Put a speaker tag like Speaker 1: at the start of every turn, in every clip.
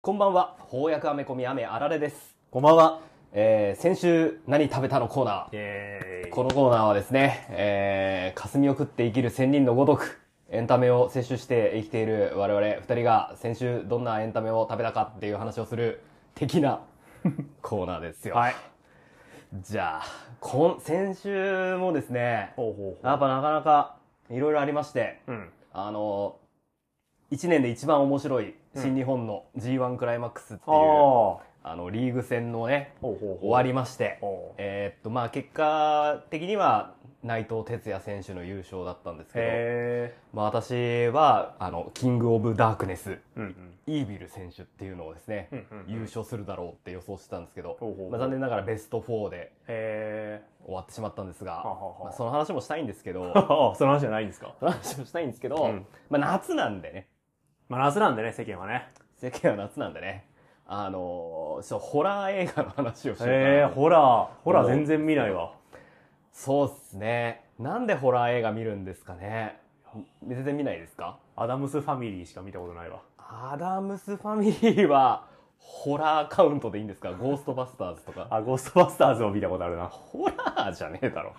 Speaker 1: こんばんは翻訳アメコミ雨あられです、
Speaker 2: こんばんは。
Speaker 1: えー、先週何食べたのコーナー。このコーナーはですね、えー、霞を食って生きる仙人のごとく、エンタメを摂取して生きている我々二人が先週どんなエンタメを食べたかっていう話をする的な コーナーですよ。
Speaker 2: はい。
Speaker 1: じゃあ、こん、先週もですね、やっぱなかなかいろいろありまして、
Speaker 2: うん。
Speaker 1: あの、一年で一番面白い新日本の G1 クライマックスっていう、
Speaker 2: あ
Speaker 1: の、リーグ戦のね。終わりまして、えーっと、まあ結果的には内藤哲也選手の優勝だったんですけど、
Speaker 2: へ
Speaker 1: まあ私は、あの、キングオブダークネス。イービル選手っていうのをですね、優勝するだろうって予想してたんですけど、まあ、残念ながらベスト4で
Speaker 2: へ
Speaker 1: 終わってしまったんですが、まあ、その話もしたいんですけど、
Speaker 2: その話じゃないんですか？
Speaker 1: その話もしたいんですけど、
Speaker 2: うん。
Speaker 1: まあ夏なんでね、
Speaker 2: まあ夏なんでね、世間はね。
Speaker 1: 世間は夏なんでね、あのー、ちょっとホラー映画の話をしようかな
Speaker 2: へえ、ホラー。ホラー全然見ないわ。
Speaker 1: そうっすね。なんでホラー映画見るんですかね全然見ないですか？
Speaker 2: アダムスファミリーしか見たことないわ。
Speaker 1: アダムスファミリーは、ホラーカウントでいいんですか？ゴーストバスターズとか。
Speaker 2: あ、ゴーストバスターズを見たことあるな。
Speaker 1: ホラーじゃねえだろ。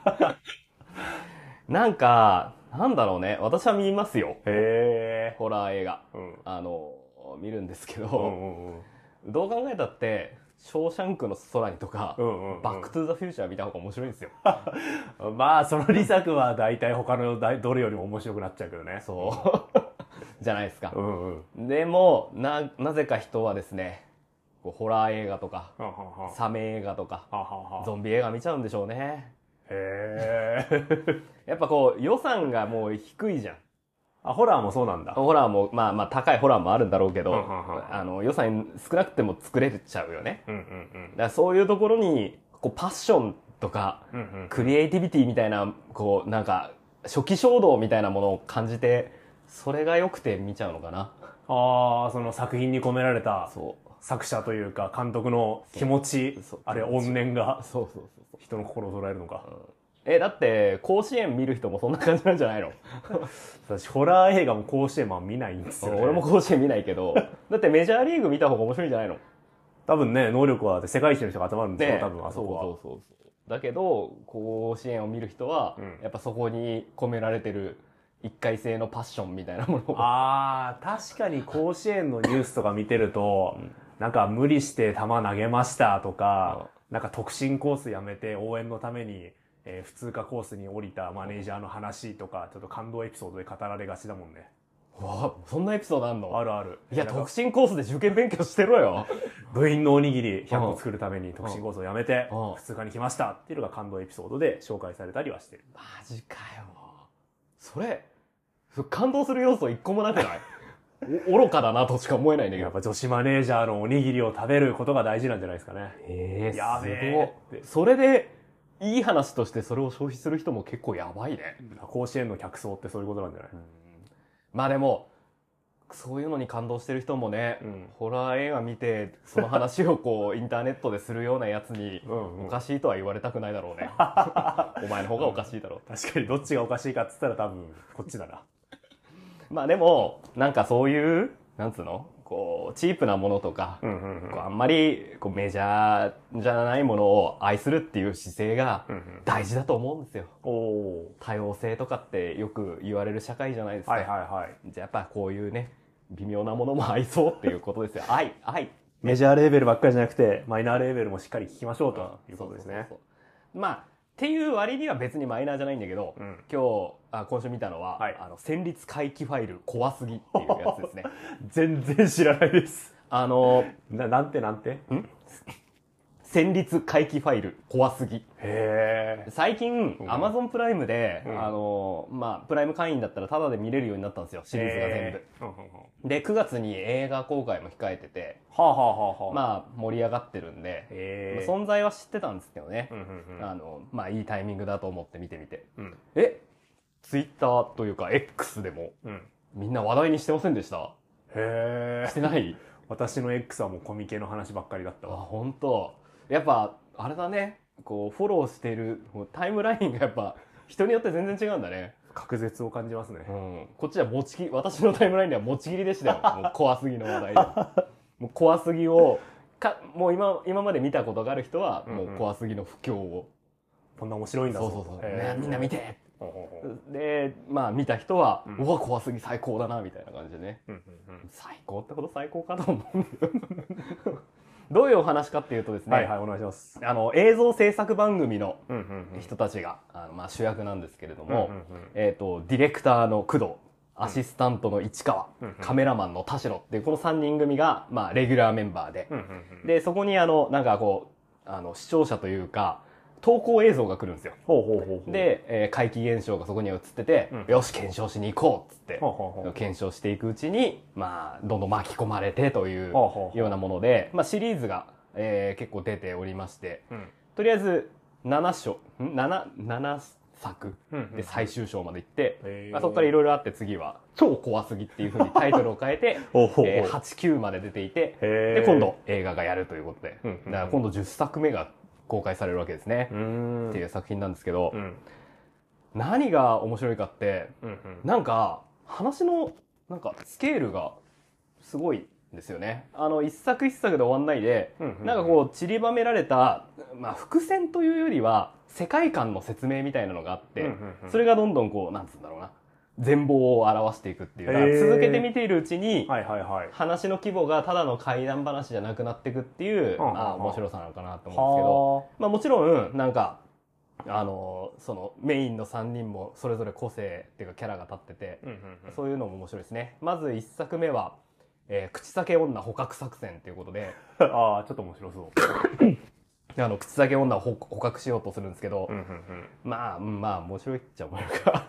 Speaker 1: なんか、なんだろうね。私は見ますよ。
Speaker 2: へえ。
Speaker 1: ホラー映画。
Speaker 2: うん。
Speaker 1: あの、見るんですけど、
Speaker 2: うんうんうん。
Speaker 1: どう考えたって、ショーシャンクの空にとか、
Speaker 2: うんうんうん
Speaker 1: バックトゥーザフューチャー見た方が面白いんですよ。
Speaker 2: まあ、その2作は大体他の大どれよりも面白くなっちゃうけどね。
Speaker 1: そう。じゃないですか。
Speaker 2: うんうん。
Speaker 1: でも、な、なぜか人はですね、ホラー映画とか、サメ映画とか、ゾンビ映画見ちゃうんでしょうね。
Speaker 2: へえ。
Speaker 1: やっぱこう、予算がもう低いじゃん。
Speaker 2: あ、ホラーもそうなんだ。
Speaker 1: ホラーも、まあまあ高いホラーもあるんだろうけど、
Speaker 2: うんうんうん
Speaker 1: あの、予算少なくても作れちゃうよね。
Speaker 2: うんうん
Speaker 1: だからそういうところに、こう、パッションとか、
Speaker 2: うん。うんうん。
Speaker 1: クリエイティビティみたいな、こう、なんか、初期衝動みたいなものを感じて、それが良くて見ちゃうのかな。
Speaker 2: ああ、その作品に込められた
Speaker 1: そう。
Speaker 2: 作者というか監督の気持ちあるいは怨念が
Speaker 1: そうそうそう。
Speaker 2: 人の心を捉えるのか。
Speaker 1: え、だって、甲子園見る人もそんな感じなんじゃないの？
Speaker 2: 私、ホラー映画も甲子園マン見ないんですよ、ね。
Speaker 1: 俺も甲子園見ないけど、だってメジャーリーグ見た方が面白いんじゃないの？
Speaker 2: 多分ね、能力は世界一の人が集まるんですよ、
Speaker 1: ね
Speaker 2: 多分あそこは。
Speaker 1: そうそうそう。だけど、甲子園を見る人は、
Speaker 2: うん
Speaker 1: やっぱそこに込められてる一回性のパッションみたいなものを。
Speaker 2: ああ、確かに甲子園のニュースとか見てると、なんか無理して球投げましたとか、なんか特進コースやめて応援のために、えー普通科コースに降りたマネージャーの話とか、ちょっと感動エピソードで語られがちだもんね。
Speaker 1: わあそんなエピソードあんの？
Speaker 2: あるある。
Speaker 1: いや、特進コースで受験勉強してろよ。
Speaker 2: 部員のおにぎり100個作るために特進コースをやめて
Speaker 1: うん
Speaker 2: 普通科に来ましたっていうのが感動エピソードで紹介されたりはしてる。
Speaker 1: マジかよ。それ、そ感動する要素一個もなくない？お愚かだなとしか思えないんだけど。
Speaker 2: やっぱ女子マネージャーのおにぎりを食べることが大事なんじゃないですかね。
Speaker 1: ええ
Speaker 2: やべ
Speaker 1: す
Speaker 2: え
Speaker 1: それで、いい話としてそれを消費する人も結構やばいね。
Speaker 2: 甲子園の客層ってそういうことなんじゃない、
Speaker 1: まあでも、そういうのに感動してる人もね、
Speaker 2: うん
Speaker 1: ホラー映画見て、その話をこう、インターネットでするようなやつに、
Speaker 2: うんうん
Speaker 1: おかしいとは言われたくないだろうね。お前の方がおかしいだろう。
Speaker 2: 確かにどっちがおかしいかって言ったら多分こっちだな。
Speaker 1: まあでも、なんかそういう、なんつうの？こう、チープなものとか、
Speaker 2: うんうんうん
Speaker 1: こうあんまりこうメジャーじゃないものを愛するっていう姿勢が大事だと思うんですよ。多様性とかってよく言われる社会じゃないですか。
Speaker 2: はいはいはい。
Speaker 1: じゃあやっぱこういうね、微妙なものも愛そうっていうことですよ。愛、愛。
Speaker 2: メジャーレーベルばっかりじゃなくてマイナーレーベルもしっかり聞きましょうということですね。
Speaker 1: そうそうそうそうまあ、っていう割には別にマイナーじゃないんだけど、
Speaker 2: うん
Speaker 1: 今日、あ今週見たのは、
Speaker 2: はい
Speaker 1: あの、戦慄回帰ファイル怖すぎっていうやつですね。
Speaker 2: 全然知らないです。
Speaker 1: あの、
Speaker 2: ななんてなんて？
Speaker 1: 戦慄回帰ファイル怖すぎ。最近、
Speaker 2: うん
Speaker 1: Amazon プライムで、
Speaker 2: うん
Speaker 1: あの、まあ、プライム会員だったらタダで見れるようになったんですよ、シリーズが全部。で、9月に映画公開も控えてて、
Speaker 2: はあはあはあはあ。
Speaker 1: まあ、盛り上がってるんで、
Speaker 2: へえ。
Speaker 1: 存在は知ってたんですけどね
Speaker 2: う。んうんうん
Speaker 1: あの、まあ、いいタイミングだと思って見てみて。
Speaker 2: うん
Speaker 1: え、ツイッターというか X でも
Speaker 2: うん。
Speaker 1: みんな話題にしてませんでした？
Speaker 2: へえ。
Speaker 1: してない？
Speaker 2: 私の X はもうコミケの話ばっかりだった
Speaker 1: あ、
Speaker 2: わ。
Speaker 1: 本当やっぱ、あれだね。こう、フォローしてる、タイムラインがやっぱ、人によって全然違うんだね。
Speaker 2: 隔絶を感じますね。
Speaker 1: うん、こっちは持ちきり私のタイムラインでは持ちきりでしたよ。もう怖すぎの話題で。もう怖すぎをかもう今今まで見たことがある人はもう怖すぎの不況を、
Speaker 2: こんな面白いんだ
Speaker 1: そうそうそう、
Speaker 2: へー。
Speaker 1: ねみんな見て。でまあ見た人は、
Speaker 2: う
Speaker 1: うんわ怖すぎ最高だなみたいな感じでね。
Speaker 2: うんうんうん。
Speaker 1: 最高ってこと最高かと思う。んだよどういうお話かっていうとですね、
Speaker 2: はいはい、お願いします。
Speaker 1: あの映像制作番組の人たちが、あのまあ、主役なんですけれども、
Speaker 2: うんうんうん。
Speaker 1: えー、とディレクターの工藤アシスタントの市川、
Speaker 2: うんうん。
Speaker 1: カメラマンの田代っていうこの3人組が、まあ、レギュラーメンバーで、
Speaker 2: うんうんうん。
Speaker 1: でそこにあのなんかこうあの視聴者というか投稿映像が来るんですよ。
Speaker 2: ほうほうほうほう。
Speaker 1: で、えー怪奇現象がそこに映ってて、
Speaker 2: うん。
Speaker 1: よし検証しに行こうっつって
Speaker 2: ほうほうほう
Speaker 1: 検証していくうちに、まあ、どんどん巻き込まれてというようなもので、まあ、シリーズが、えー結構出ておりまして
Speaker 2: うん。
Speaker 1: とりあえず7章ん？7, 7作
Speaker 2: うんうん
Speaker 1: で最終章まで行って、
Speaker 2: へー。
Speaker 1: まあ、そこからいろいろあって次は「超怖すぎ」っていうふうにタイトルを変えて えー89まで出ていてで今度映画がやるということで、
Speaker 2: うんうんうん。
Speaker 1: だから今度10作目が公開されるわけですね、っていう作品なんですけど、
Speaker 2: うん。
Speaker 1: 何が面白いかって
Speaker 2: うんうん。
Speaker 1: なんか話のなんかスケールがすごいんですよね。あの一作一作で終わんないで、
Speaker 2: うんうん。
Speaker 1: なんかこう散りばめられた、まあ、伏線というよりは世界観の説明みたいなのがあって、
Speaker 2: うんうんうん。
Speaker 1: それがどんどんこうなんつうんだろうな全貌を表していくっていう続けて見ているうちに、話の規模がただの怪談話じゃなくなっていくっていう、
Speaker 2: はあ
Speaker 1: 面白さなのかなと思うんですけど、
Speaker 2: は
Speaker 1: まあ、もちろんなんかあのそのメインの3人もそれぞれ個性っていうかキャラが立ってて、そういうのも面白いですね。まず1作目は、えー口裂け女捕獲作戦ということで
Speaker 2: ああちょっと面白そう。
Speaker 1: あの口裂け女を捕捕獲しようとするんですけど、
Speaker 2: うんうんうん。
Speaker 1: まあうんまあ面白いっちゃ面白いか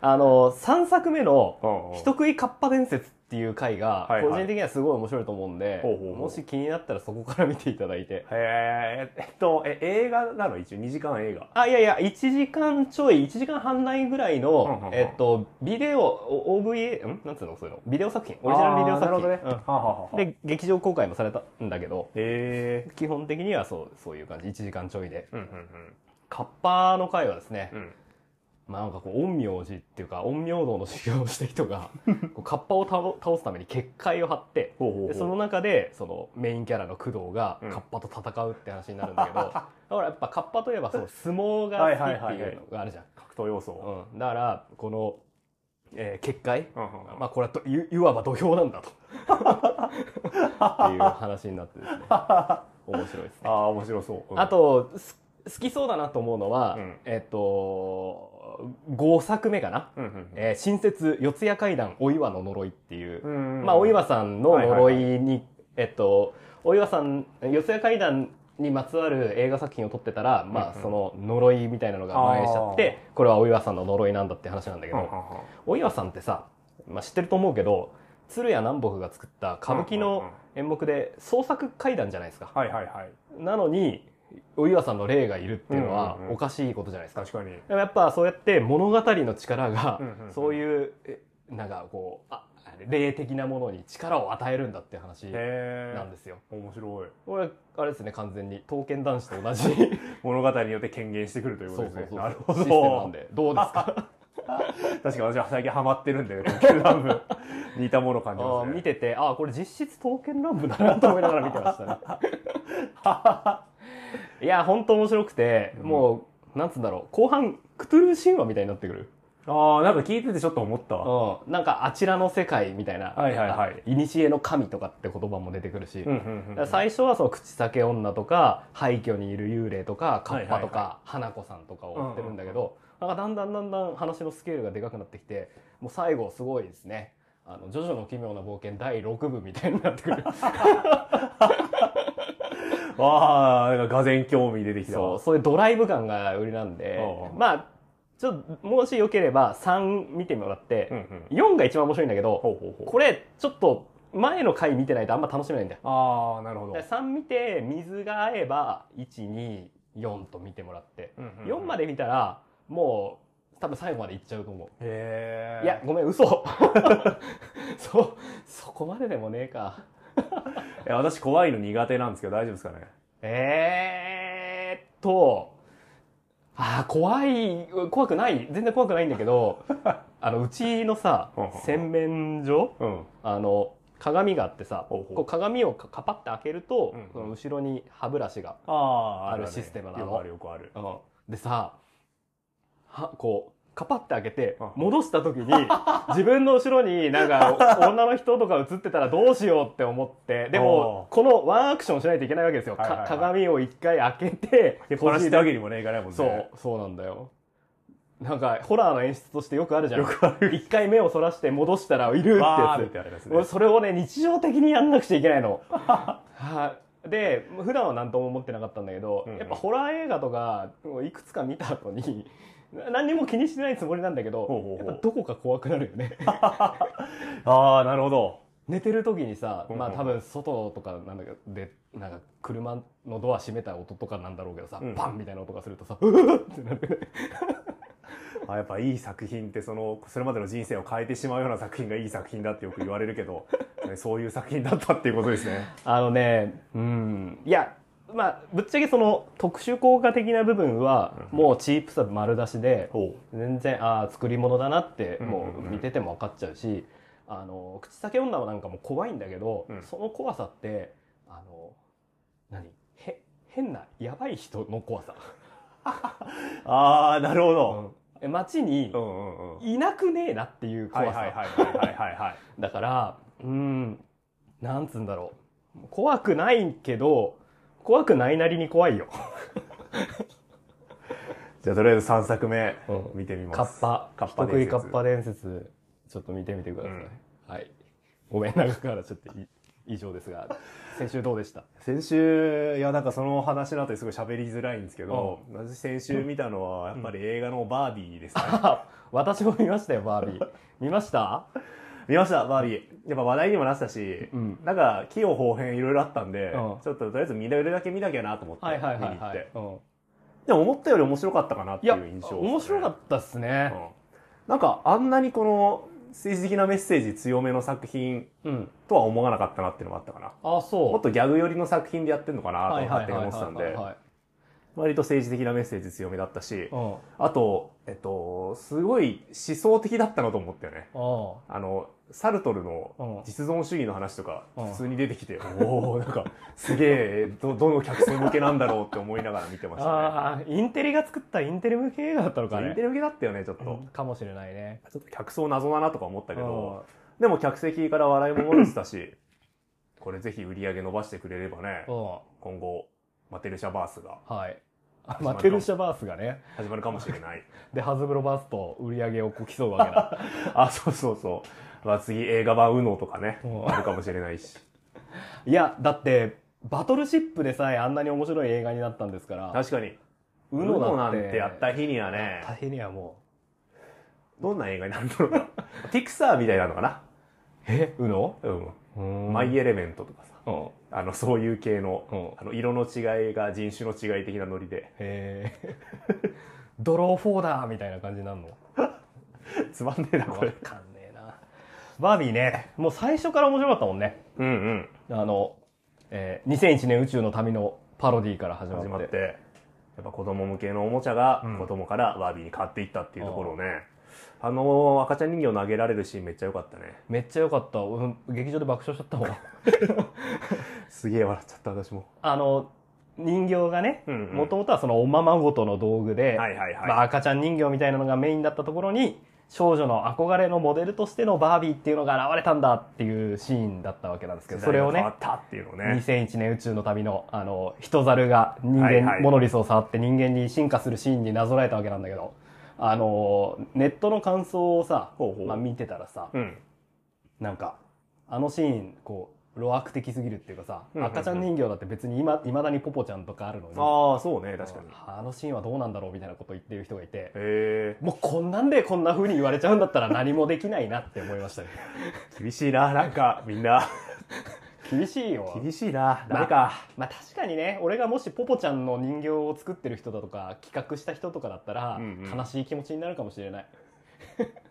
Speaker 1: あの3作目の人食いカッパ伝説っていう回が個人的にはすごい面白いと思うんで、もし気になったらそこから見ていただいて。
Speaker 2: へええっとえ映画なの？一応2時間映画。
Speaker 1: あいやいや1時間ちょい1時間半内ぐらいの、えっとビデオお OVA ん？なんつうの？そういうの？ビデオ作品。オリジナルビデオ作品。
Speaker 2: ほどね、
Speaker 1: で劇場公開もされたんだけど基本的にはそうそういう感じ。1時間ちょいで。
Speaker 2: うんうん
Speaker 1: カッパの回はですね、まあなんかこう陰陽師っていうか陰陽道の修行をした人が こうカッパを倒倒すために結界を張ってでその中でそのメインキャラの工藤が
Speaker 2: うん。
Speaker 1: カッパと戦うって話になるんだけど、だからやっぱカッパといえばそう相撲が好きっていうのがあるじゃん。
Speaker 2: 格闘要素
Speaker 1: うん、だからこの、えー結界、
Speaker 2: うんうん
Speaker 1: まあこれはといいわば土俵なんだと。っていう話になってですね。面白いですね。
Speaker 2: ああ面白そう。うん。
Speaker 1: あとす好きそうだなと思うのは、
Speaker 2: うん。
Speaker 1: えっと5作目かな、
Speaker 2: うんうん。
Speaker 1: えー新設四谷怪談お岩の呪いっていう、
Speaker 2: うん
Speaker 1: まあお岩さんの呪
Speaker 2: はいはい。
Speaker 1: に、えっとお岩さん四谷怪談にまつわる映画作品を撮ってたら、まあ
Speaker 2: うん。うん
Speaker 1: その呪いみたいなのが蔓延しちゃってこれはお岩さんの呪いなんだって話なんだけど、
Speaker 2: うんうんうん
Speaker 1: お岩さんってさ、まあ、知ってると思うけど鶴屋南北が作った歌舞伎の
Speaker 2: うんうんうん。
Speaker 1: 演目で創作怪談じゃないですか。
Speaker 2: はいはいはい。
Speaker 1: なのにお岩さんの霊がいるっていうのはおかしいことじゃないですか。
Speaker 2: 確かに。
Speaker 1: でもやっぱそうやって物語の力がそういうえなんかこうあ霊的なものに力を与えるんだって話なんですよ。
Speaker 2: 面白い。
Speaker 1: これあれですね完全に刀剣男子と同じ
Speaker 2: 物語によって権限してくるというこ
Speaker 1: そうそうそう。
Speaker 2: とですねなるほ
Speaker 1: システムなん
Speaker 2: ど
Speaker 1: で。どうですか？
Speaker 2: 確かに私は最近ハマってるんで東京乱舞似たもの感じ
Speaker 1: あ
Speaker 2: ますね。
Speaker 1: ー見ててあーこれ実質刀剣乱舞だなと思いながら見てましたね。いや本当面白くて、
Speaker 2: うん。
Speaker 1: もうなんつうんだろう。後半クトゥルー神話みたいになってくる。
Speaker 2: ああなんか聞いててちょっと思ったわ。
Speaker 1: うん、なんかあちらの世界みたいな、
Speaker 2: はいはいはい。
Speaker 1: いにしえの神とかって言葉も出てくるし、
Speaker 2: うんうんうん
Speaker 1: だから最初はその口裂け女とか廃墟にいる幽霊とかカッパと
Speaker 2: はいはい
Speaker 1: か花子さんとかを追ってるんだけど、なんかだんだんだんだん話のスケールがでかくなってきてもう最後すごいですね「あのジョジョの奇妙な冒険」第6部みたいになってくる
Speaker 2: わあなんかがぜ興味出てきた。
Speaker 1: そう
Speaker 2: わ
Speaker 1: そういうドライブ感が売りなんでまあちょっともしよければ3見てもらって
Speaker 2: うんうん。
Speaker 1: 4が一番面白いんだけど
Speaker 2: ほうほうほう。
Speaker 1: これちょっと前の回見てないとあんま楽しめないんだよ。
Speaker 2: ああなるほど。
Speaker 1: で3見て水が合えば124と見てもらって、
Speaker 2: うんうんうん。
Speaker 1: 4まで見たらもう多分最後までいっちゃうと思う、
Speaker 2: へえ
Speaker 1: いやごめん嘘。そそこまででもねえか
Speaker 2: いや私怖いの苦手なんですけど大丈夫ですかね？
Speaker 1: えーっとああ怖い怖くない全然怖くないんだけど あのうちのさ洗面所
Speaker 2: うん。
Speaker 1: あの鏡があってさこう鏡をかカパって開けると、
Speaker 2: うんうん。
Speaker 1: その後ろに歯ブラシが、
Speaker 2: あ
Speaker 1: あるシステムなの。
Speaker 2: よくあるよくある。
Speaker 1: うん。でさはこうカパって開けて
Speaker 2: うん。
Speaker 1: 戻した時に 自分の後ろになんか 女の人とか映ってたらどうしようって思ってでもこのワンアクションしないといけないわけですよ、か
Speaker 2: はいはいはい。
Speaker 1: 鏡を一回開けて
Speaker 2: 手っぱなしってわけにもねいかないもんね。
Speaker 1: そうそうなんだよ。なんかホラーの演出としてよくあるじゃん。一回目をそらして戻したらいるってやつ。
Speaker 2: ね。
Speaker 1: 俺それをね日常的にやんなくちゃいけないの。はい。で普段は何とも思ってなかったんだけど、
Speaker 2: うんうん。
Speaker 1: やっぱホラー映画とかいくつか見た後に何にも気にしてないつもりなんだけど
Speaker 2: ほうほうほう。
Speaker 1: やっぱどこか怖くなるよね。
Speaker 2: ああなるほど。
Speaker 1: 寝てる時にさ、まあ多分外とかなんだけどでなんか車のドア閉めた音とかなんだろうけどさ、
Speaker 2: うん。
Speaker 1: バンみたいな音がするとさうわっってなるね。
Speaker 2: あやっぱいい作品ってそのそれまでの人生を変えてしまうような作品がいい作品だってよく言われるけど ねそういう作品だったっていうことですね。
Speaker 1: あのね、うん。いや、まあ、ぶっちゃけその特殊効果的な部分は、
Speaker 2: うん。
Speaker 1: もうチープさ丸出しで、
Speaker 2: ほ
Speaker 1: 全然、ああ、作り物だなって、
Speaker 2: うん。
Speaker 1: も
Speaker 2: う
Speaker 1: 見てても分かっちゃうし、あの、口裂け女なんかも怖いんだけど、
Speaker 2: うん。
Speaker 1: その怖さって、あの、何？へ、変な、やばい人の怖さ。
Speaker 2: ああなるほ
Speaker 1: う
Speaker 2: ど、
Speaker 1: ん。え街に
Speaker 2: うん、うんうん。
Speaker 1: いなくねえなっていう
Speaker 2: はい
Speaker 1: 怖さ。
Speaker 2: はいはいはいはいはいはい。
Speaker 1: だから、うん、なんつうんだろう。怖くないけど、怖くないなりに怖いよ。
Speaker 2: じゃあとりあえず3作目
Speaker 1: うん。
Speaker 2: 見てみます。
Speaker 1: カッパ、
Speaker 2: カッパ伝説
Speaker 1: カッパ伝説、ちょっと見てみてください。はい。ごめん、長くからちょっとい以上ですが、先週どうでした？
Speaker 2: 先週いやなんかその話の後にすごい喋りづらいんですけど、私先週見たのはやっぱり映画のバービーですね、
Speaker 1: あ 私も見ましたよ、バービー。見ました？
Speaker 2: 見ましたバービー。やっぱ話題にもなってたし、
Speaker 1: うん。
Speaker 2: なんか器用方変いろいろあったんで、
Speaker 1: うん。
Speaker 2: ちょっととりあえず見れるだけ見なきゃなと思って見に行って。でも思ったより面白かったかなって
Speaker 1: い
Speaker 2: う印象ね、
Speaker 1: 面白かったっすね。
Speaker 2: うん。なんかあんなにこの政治的なメッセージ強めの作品
Speaker 1: うん。
Speaker 2: とは思わなかったなっていうのもあったかな。
Speaker 1: あ、そう。
Speaker 2: もっとギャグ寄りの作品でやってんのかなと
Speaker 1: はいはい
Speaker 2: 勝手に
Speaker 1: はいはい。
Speaker 2: 思ってたんで
Speaker 1: はい。
Speaker 2: 割と政治的なメッセージ強めだったし
Speaker 1: うん。
Speaker 2: あとえっとすごい思想的だったなと思ったよね。
Speaker 1: あ
Speaker 2: あのサルトルの
Speaker 1: うん
Speaker 2: 実存主義の話とか
Speaker 1: うん
Speaker 2: 普通に出てきて、おおなんかすげえどどの客層向けなんだろうって思いながら見てましたね
Speaker 1: ああ、インテリが作ったインテリ向け映画だったのかね
Speaker 2: インテ。リ向けだったよねちょっと、
Speaker 1: うんかもしれないね。
Speaker 2: ちょっと客層謎だなとか思ったけ
Speaker 1: うん
Speaker 2: どでも客席から笑いも漏れてたしこれぜひ売り上げ伸ばしてくれればね
Speaker 1: うん。
Speaker 2: 今後マテルシャバースが
Speaker 1: はい。あマテルシャバースがね。
Speaker 2: 始まるかもしれない
Speaker 1: で、ハズブロバースと売り上げをこう競うわけだ。
Speaker 2: あそうそうそう、まあ、次映画版 UNO とかね
Speaker 1: うん。
Speaker 2: あるかもしれないし。
Speaker 1: いや、だって、バトルシップでさえあんなに面白い映画になったんですから、
Speaker 2: 確かに。
Speaker 1: って
Speaker 2: なんてやった日にはね。
Speaker 1: 大変にはも
Speaker 2: どんな映画になるんだろうな。ピクサーみたいなのかな。
Speaker 1: う。え ?UNO?
Speaker 2: うん、
Speaker 1: うん。
Speaker 2: マイエレメントとかさ。
Speaker 1: うん。
Speaker 2: あのそういう系の,、
Speaker 1: うん。
Speaker 2: あの色の違いが人種の違い的なノリで。
Speaker 1: へえ。ドローフォーダーみたいな感じになるの？
Speaker 2: つまんねえなこれ。
Speaker 1: わかん。バービーね、もう最初から面白かったもんね。
Speaker 2: うんうん。
Speaker 1: あの、えー2001年宇宙の旅のパロディから始まって。
Speaker 2: 始まって。やっぱ子供向けのおもちゃが
Speaker 1: うん。
Speaker 2: 子供からバービーに変わっていったっていうところをね、あの赤ちゃん人形投げられるシーンめっちゃ良かったね。
Speaker 1: めっちゃ良かった。うん劇場で爆笑しちゃったもん。
Speaker 2: すげえ笑っちゃった私も。
Speaker 1: あの、人形がね、
Speaker 2: うんうん。
Speaker 1: もともとはそのおままごとの道具で、
Speaker 2: はいはいはい、
Speaker 1: まあ、赤ちゃん人形みたいなのがメインだったところに、少女の憧れのモデルとしてのバービーっていうのが現れたんだっていうシーンだったわけなんですけど、それをね
Speaker 2: 時代が変わっ、たっていうのをね
Speaker 1: 2001年宇宙の旅の、あの、人猿が人間、
Speaker 2: はいはい
Speaker 1: モノリスを触って人間に進化するシーンになぞらえたわけなんだけど、あの、ネットの感想をさ、あ見てたらさ、
Speaker 2: うん。
Speaker 1: なんか、あのシーン、こう、路悪的すぎるっていうかさ、
Speaker 2: うんうんうん。
Speaker 1: 赤ちゃん人形だって別に今、未だにポポちゃんとかあるのに、
Speaker 2: ああそうね確かに。へ
Speaker 1: あのシーンはどうなんだろうみたいなことを言ってる人がいて、
Speaker 2: え
Speaker 1: もうこんなんでこんな風に言われちゃうんだったら何もできないなって思いましたね。
Speaker 2: 厳しいななんかみんな。
Speaker 1: 厳しいよ。
Speaker 2: 厳しいな誰か、
Speaker 1: まあ確かにね、俺がもしポポちゃんの人形を作ってる人だとか、企画した人とかだったら、
Speaker 2: うんうん。
Speaker 1: 悲しい気持ちになるかもしれない。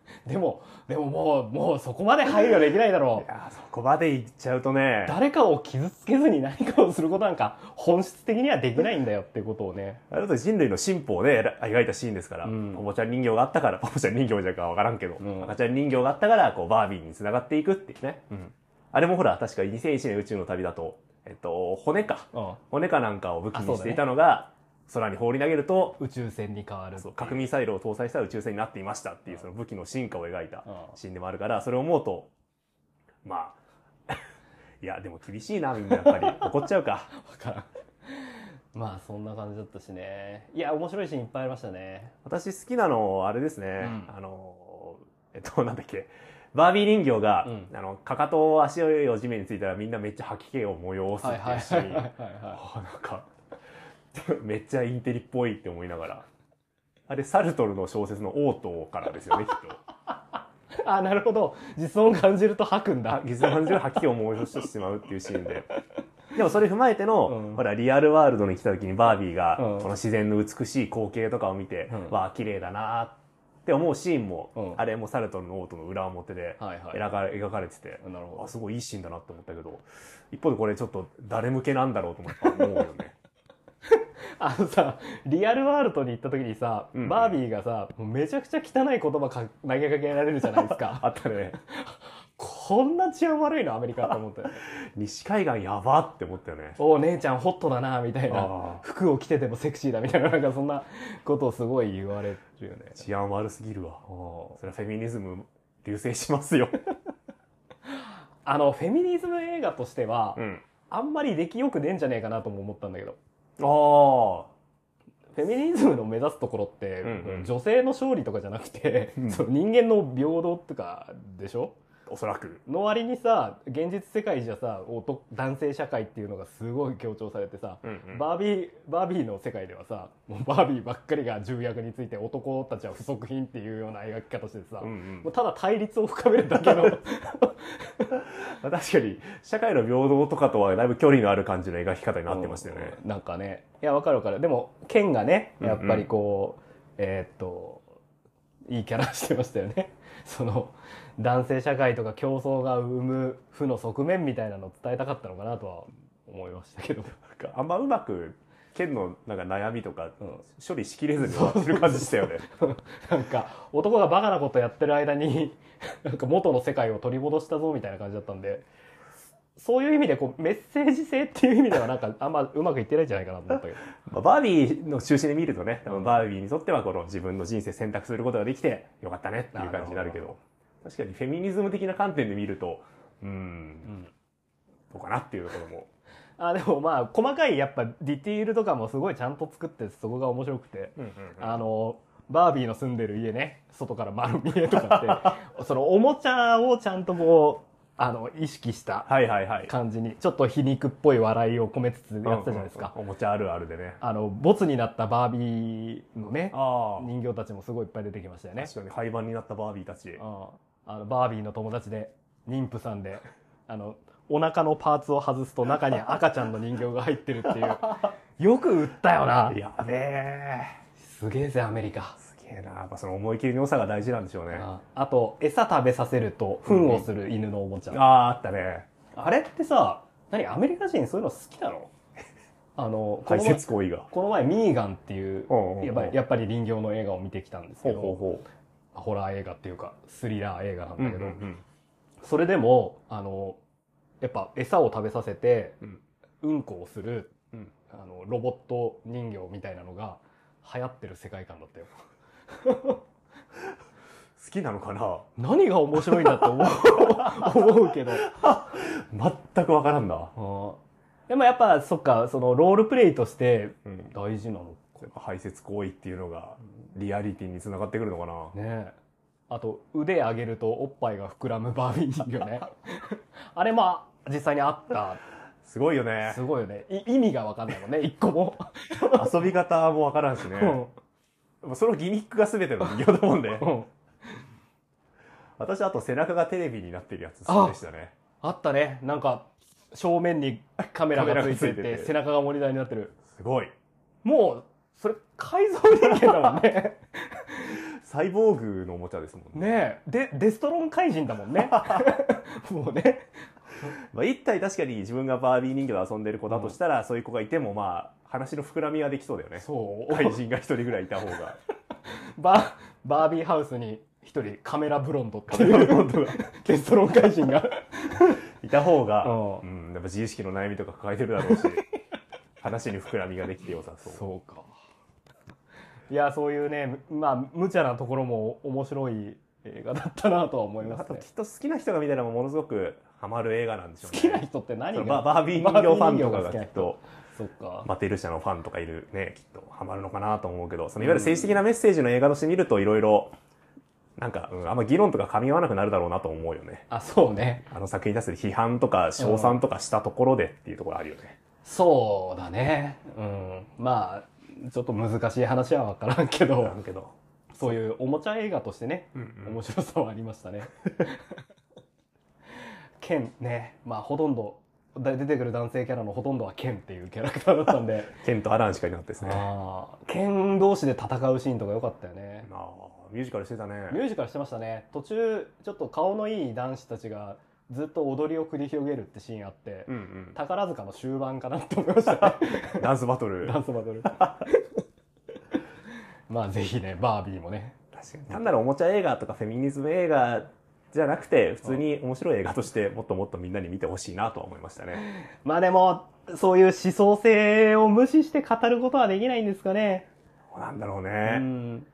Speaker 1: でも、でももう、もうそこまで配慮できないだろ
Speaker 2: いやーそこまでいっちゃうとね。
Speaker 1: う。誰かを傷つけずに何かをすることなんか本質的にはできないんだよってことをね。
Speaker 2: あれだと人類の進歩をね描いたシーンですから、
Speaker 1: うん。
Speaker 2: ポポちゃん人形があったからポポちゃん人形じゃかわからんけど、
Speaker 1: うん。
Speaker 2: 赤ちゃん人形があったからこうバービーに繋がっていくっていうね、あれもほら確か2001年宇宙の旅だと、えっと、骨か。
Speaker 1: うん。
Speaker 2: 骨かなんかを武器にしていたのが、空に放り投げると
Speaker 1: 宇宙船に変わる
Speaker 2: 核ミサイルを搭載した宇宙船になっていましたっていうその武器の進化を描いた
Speaker 1: うん
Speaker 2: シーンでもあるからそれを思うとまあ いやでも厳しいなみんなやっぱり。怒っちゃうか。
Speaker 1: わからん。まあそんな感じだったしね。いや、面白いシーンいっぱいありましたね。
Speaker 2: 私好きなのあれですね、
Speaker 1: うん。
Speaker 2: あのえっとなんだっけ。バービー人形が、
Speaker 1: うん。
Speaker 2: あのかかと足を地面についたらみんなめっちゃ吐き気を催すっていうシーン。
Speaker 1: はいは
Speaker 2: あ なんか めっちゃインテリっぽいって思いながらあれサルトルの小説の「オート」からですよね きっと。
Speaker 1: い。あ、なるほど。実音感じると吐くんだ。
Speaker 2: ギズ感じる吐き気を催してしまうっていうシーンで。でもそれ踏まえての、
Speaker 1: うん
Speaker 2: ほら、リアルワールドに来た時にバービーが、
Speaker 1: うん
Speaker 2: この自然の美しい光景とかを見て、
Speaker 1: うん
Speaker 2: わあ、綺麗だなって思うシーンも、
Speaker 1: うん
Speaker 2: あれもサルトルのオートの裏表で。描かれ描かれてて、
Speaker 1: なるほ
Speaker 2: あ、すごいいいシーンだなって思ったけど、一方でこれちょっと誰向けなんだろうと思って思うよね。
Speaker 1: あのさ、リアルワールドに行った時にさ、
Speaker 2: うん
Speaker 1: バービーがさ、めちゃくちゃ汚い言葉か投げかけられるじゃないですか。
Speaker 2: あったね。
Speaker 1: こんな治安悪いの？アメリカと思って。
Speaker 2: 西海岸やばって思ったよね。
Speaker 1: お姉ちゃんホットだな、みたいな。
Speaker 2: あ
Speaker 1: 服を着ててもセクシーだみたいな、なんかそんなことをすごい言われるよね。
Speaker 2: 治安悪すぎるわ。
Speaker 1: お
Speaker 2: それはフェミニズム流星しますよ。
Speaker 1: あの、フェミニズム映画としては、
Speaker 2: うん。
Speaker 1: あんまり出来よくねえんじゃねえかなとも思ったんだけど。
Speaker 2: ああ。
Speaker 1: フェミニズムの目指すところって、
Speaker 2: うんうん。
Speaker 1: 女性の勝利とかじゃなくて、
Speaker 2: うん。
Speaker 1: その人間の平等とかでしょ？
Speaker 2: おそらく。
Speaker 1: の割にさ現実世界じゃさ男男性社会っていうのがすごい強調されてさ、
Speaker 2: うんうん。
Speaker 1: バービーバービーの世界ではさもうバービーばっかりが重役について男たちは不足品っていうような描き方してさ、
Speaker 2: うんうん。
Speaker 1: もうただ対立を深めるだけの。
Speaker 2: ま あ確かに社会の平等とかとはだいぶ距離のある感じの描き方になってましたよね。
Speaker 1: うんなんかね。いやわかるわかる。でもケンがねやっぱりこう、えーっといいキャラしてましたよね。その男性社会とか競争が生む負の側面みたいなのを伝えたかったのかなとは思いましたけど、
Speaker 2: なんかあんまうまく県のなんか悩みとか
Speaker 1: うん
Speaker 2: 処理しきれずに終わってる感じしたよね。
Speaker 1: なんか男がバカなことやってる間になんか元の世界を取り戻したぞみたいな感じだったんでそういう意味でこうメッセージ性っていう意味ではなんかあんまうまくいってないんじゃないかなと思ったけど。
Speaker 2: まあバービーの中心で見るとね、多分バービーにとってはこの自分の人生選択することができてよかったねっていう感じになるけど、確かにフェミニズム的な観点で見ると、うーん、
Speaker 1: うん
Speaker 2: どうかなっていうところも。
Speaker 1: あでもまあ細かいやっぱディティールとかもすごいちゃんと作ってそこが面白くて、
Speaker 2: うんうん
Speaker 1: あのバービーの住んでる家ね外から丸見えとかって そのおもちゃをちゃんとこうあの意識した
Speaker 2: はいはいはい。
Speaker 1: 感じにちょっと皮肉っぽい笑いを込めつつやってたじゃないですか、
Speaker 2: うんうんうんおもちゃあるあるでね。
Speaker 1: あのボツになったバービーのね
Speaker 2: ああ。
Speaker 1: 人形たちもすごいいっぱい出てきましたよね
Speaker 2: 確かに廃盤になったバービーたち。
Speaker 1: うんあのバービーの友達で妊婦さんであのお腹のパーツを外すと中に赤ちゃんの人形が入ってるっていうよく売ったよな
Speaker 2: やべえ。
Speaker 1: すげえぜアメリカ
Speaker 2: すげえな。やっぱその思い切りの良さが大事なんでしょうね。あ
Speaker 1: ああと餌食べさせると糞をする犬のおもちゃ、
Speaker 2: あー、あったね。
Speaker 1: あれってさ何アメリカ人そういうの好きなの？あのこ
Speaker 2: 解
Speaker 1: の前
Speaker 2: 説行為が。
Speaker 1: この前ミーガンっていう
Speaker 2: うんうんうん
Speaker 1: やっぱりやっぱり人形の映画を見てきたんですけど
Speaker 2: ほ
Speaker 1: ホラー映画っていうかスリラー映画なんだけど、
Speaker 2: うんうん
Speaker 1: それでもあのやっぱ餌を食べさせて、
Speaker 2: うん。
Speaker 1: うんこをする、
Speaker 2: うん。
Speaker 1: あのロボット人形みたいなのが流行ってる世界観だったよ。
Speaker 2: 好きなのかな？
Speaker 1: 何が面白いんだと思う 思うけど。
Speaker 2: 全くわからんな。
Speaker 1: うんでもやっぱそっかそのロールプレイとして
Speaker 2: うん。
Speaker 1: 大事なの
Speaker 2: 排泄行為っていうのがリアリティにつながってくるのかな？
Speaker 1: ねえあと腕上げるとおっぱいが膨らむバービー人形ね あれまあ実際にあった
Speaker 2: すごいよね
Speaker 1: す。ごいよねい意味が分かんないもんね一個も、
Speaker 2: 遊び方もわからんしね。
Speaker 1: うん
Speaker 2: そのギミックが全ての人形だもんで。
Speaker 1: うん
Speaker 2: 私あと背中がテレビになってるやつ好きでしたね。
Speaker 1: あったねなんか正面にカメラがついてて
Speaker 2: カメラがついてて
Speaker 1: 背中がモニターになってる
Speaker 2: すごい。
Speaker 1: もうそれ改造人間だもんね。
Speaker 2: 最 サイボーグのおもちゃですもんね。
Speaker 1: でデストロン怪人だもんね。もうね。
Speaker 2: まあ、一体確かに自分がバービー人形で遊んでる子だとしたら、そういう子がいても、まあ、話の膨らみはできそうだよね。
Speaker 1: そう。
Speaker 2: 怪人が一人ぐらいいた方が。
Speaker 1: ババービーハウスに一人カメラブロンドっていうデストロン怪人が。
Speaker 2: いた方が、
Speaker 1: う
Speaker 2: うん、やっぱ自意識の悩みとか抱えてるだろうし、話に膨らみができて良さそう。
Speaker 1: そうかいやそういうねまあ無茶なところも面白い映画だったなとは思いますね。
Speaker 2: きっと好きな人が見たらものすごくハマる映画なんでしょうね。
Speaker 1: 好きな人って何
Speaker 2: そ
Speaker 1: が
Speaker 2: のババービー人形ファンとかがきっと、
Speaker 1: そっか。
Speaker 2: マテル社のファンとかいるね、きっとハマるのかなと思うけど、そのいわゆる政治的なメッセージの映画として見るといろいろ、なんか、うん、あんま議論とか噛み合わなくなるだろうなと思うよね。
Speaker 1: あそうね。
Speaker 2: あの作品に対する批判とか称賛とかしたところでっていうところあるよね。
Speaker 1: そうだね。うん。まあちょっと難しい話は分からんけど
Speaker 2: けど。
Speaker 1: そういうおもちゃ映画としてね、
Speaker 2: うんうん
Speaker 1: 面白さはありましたね。ケンね、まあほとんど、だ出てくる男性キャラのほとんどはケンっていうキャラクターだったんで、
Speaker 2: ケンとアランしかいなかったですね。
Speaker 1: ケン同士で戦うシーンとか良かったよね。
Speaker 2: ミュージカルしてたね。
Speaker 1: ミュージカルしてましたね。途中、ちょっと顔のいい男子たちがずっと踊りを繰り広げるってシーンあって、
Speaker 2: うんうん。
Speaker 1: 宝塚の終盤かなって思いましたね。
Speaker 2: ダンスバトル。
Speaker 1: ダンスバトル。まあぜひね、バービーもね、
Speaker 2: 確かに単なるおもちゃ映画とかフェミニズム映画じゃなくて、普通に面白い映画としてもっともっとみんなに見てほしいなとは思いましたね。
Speaker 1: まあでも、そういう思想性を無視して語ることはできないんですかね。
Speaker 2: なんだろう
Speaker 1: う
Speaker 2: ね。
Speaker 1: ん。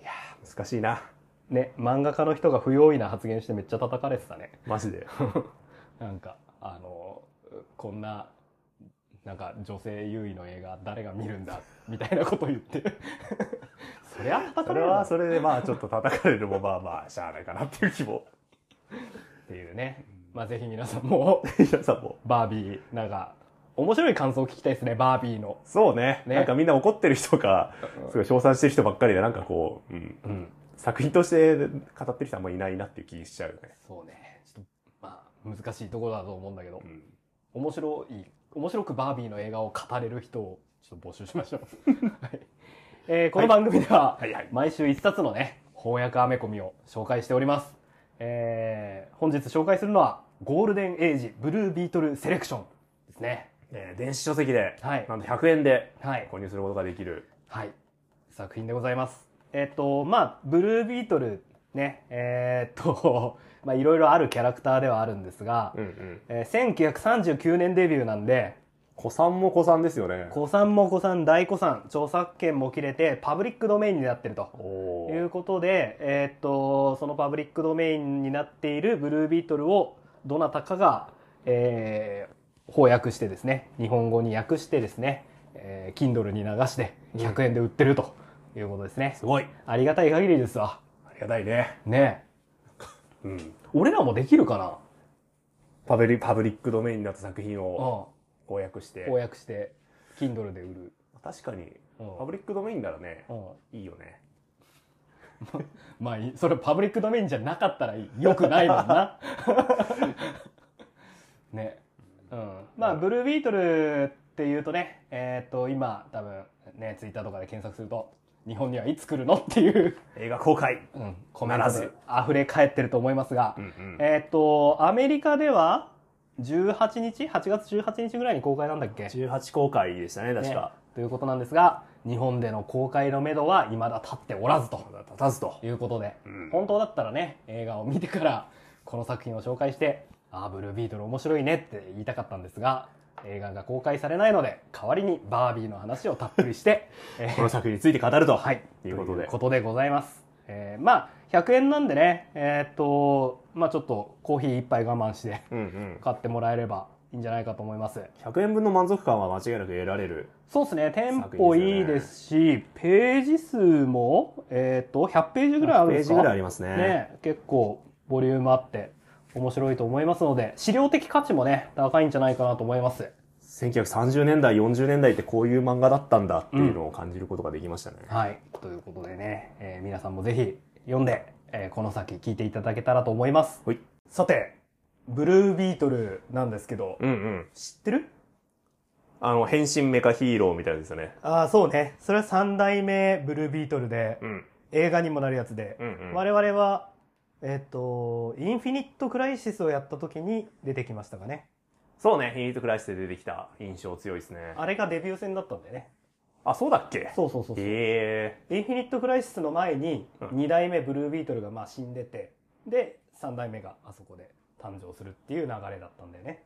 Speaker 2: いやー難しいな。
Speaker 1: ね、漫画家の人が不用意な発言してめっちゃ叩かれてたね。
Speaker 2: マジで？
Speaker 1: なんか、あの、こんな、なんか女性優位の映画誰が見るんだ？みたいなこと言って。そりゃ叩
Speaker 2: それはそれでまあちょっと叩かれるもまあまあしゃあないかなっていう気も。
Speaker 1: っていうね。まあぜひ皆さんも、
Speaker 2: 皆さんも。
Speaker 1: バービー、なんか、面白い感想を聞きたいですね、バービーの。
Speaker 2: そうね
Speaker 1: ね
Speaker 2: なんかみんな怒ってる人か、すごい称賛してる人ばっかりでなんかこう、うん、
Speaker 1: うん。
Speaker 2: 作品として語ってる人あんまいないなっていう気しちゃうよね。
Speaker 1: そうね。ちょっと、まあ、難しいところだと思うんだけど。
Speaker 2: う。ん。
Speaker 1: 面白い面白くバービーの映画を語れる人をちょっと募集しましょう、はい。えーこの番組では、
Speaker 2: はい。はい
Speaker 1: 毎週一冊のね翻訳アメコミを紹介しております、えー本日紹介するのはゴールデンエイジブルービートルセレクションですね。
Speaker 2: えー電子書籍で、
Speaker 1: はい。
Speaker 2: なんと100円で
Speaker 1: はい。
Speaker 2: 購入することができる。
Speaker 1: はい。作品でございますえっ、とまあブルービートルねえっ、と まあいろいろあるキャラクターではあるんですが、
Speaker 2: うんうん。
Speaker 1: えー1939年デビューなんで
Speaker 2: 古参も古参ですよね。
Speaker 1: 古参も古参大古参著作権も切れてパブリックドメインになってるということで、えーっとそのパブリックドメインになっているブルービートルをどなたかが、えー翻訳してですね日本語に訳してですね、えー Kindle に流して100円で売ってるということですね、
Speaker 2: すごい。
Speaker 1: ありがたい限りですわ
Speaker 2: ありがたいね。
Speaker 1: ねえ
Speaker 2: うん。
Speaker 1: 俺らもできるかな？
Speaker 2: パブリパブリックドメインになった作品を
Speaker 1: うん
Speaker 2: 翻訳して。
Speaker 1: 翻訳して Kindle で売る、
Speaker 2: 確かに、
Speaker 1: うん
Speaker 2: パブリックドメインならね、
Speaker 1: うん
Speaker 2: いいよね。
Speaker 1: まあそれパブリックドメインじゃなかったらよくないもんな。ね。うん。まあ、ブルービートルっていうとね、えっ、と、今、多分、ね、ツイッターとかで検索すると、日本にはいつ来るの？っていう、
Speaker 2: 映画公開。
Speaker 1: うん、コメント溢れ返ってると思いますが、
Speaker 2: うんうん。
Speaker 1: えっ、と、アメリカでは、18日 ?8 月18日ぐらいに公開なんだっけ
Speaker 2: ？18公開でしたね、確
Speaker 1: ね
Speaker 2: か。
Speaker 1: ということなんですが、日本での公開のめどは未だ立っておらずと。
Speaker 2: 立たずと。
Speaker 1: いうことで、
Speaker 2: うん
Speaker 1: 本当だったらね映画を見てからこの作品を紹介して「ああブルービートル面白いね」って言いたかったんですが映画が公開されないので代わりにバービーの話をたっぷりして、えー
Speaker 2: この作品について語ると。
Speaker 1: はい
Speaker 2: ということで。
Speaker 1: ことでございます、えーまあ100円なんでねえーっとまあちょっとコーヒー一杯我慢して。買ってもらえればいいんじゃないかと思います
Speaker 2: 100円分の満足感は間違いなく得られる。
Speaker 1: そうですねテンポいいですしページ数もえーっと100ページぐらいあるんですか？
Speaker 2: ページぐらいありますね。
Speaker 1: ね、結構ボリュームあって面白いと思いますので資料的価値もね高いんじゃないかなと思います
Speaker 2: 1930年代、40年代ってこういう漫画だったんだっていうのを感じることができましたね。
Speaker 1: はいということでね、えー皆さんもぜひ読んで、えーこの先聞いていただけたらと思います
Speaker 2: ほい。
Speaker 1: さてブルービートルなんですけど、
Speaker 2: うんうん。
Speaker 1: 知ってる？
Speaker 2: あの、変身メカヒーローみたいですよね。
Speaker 1: ああそうねそれは3代目ブルービートルで、
Speaker 2: うん。
Speaker 1: 映画にもなるやつで、
Speaker 2: うんうん。
Speaker 1: 我々は、えっ、と、インフィニット・クライシスをやった時に出てきましたかね。
Speaker 2: そうね、ヒートクライシスで出てきた印象強いですね。
Speaker 1: あれがデビュー戦だったんでね。
Speaker 2: あ、そうだっけ？
Speaker 1: そうそうそうそう。
Speaker 2: へ
Speaker 1: インフィニット・クライシスの前に
Speaker 2: うん
Speaker 1: 2代目ブルービートルがまあ死んでて、で、3代目があそこで誕生するっていう流れだったんでね。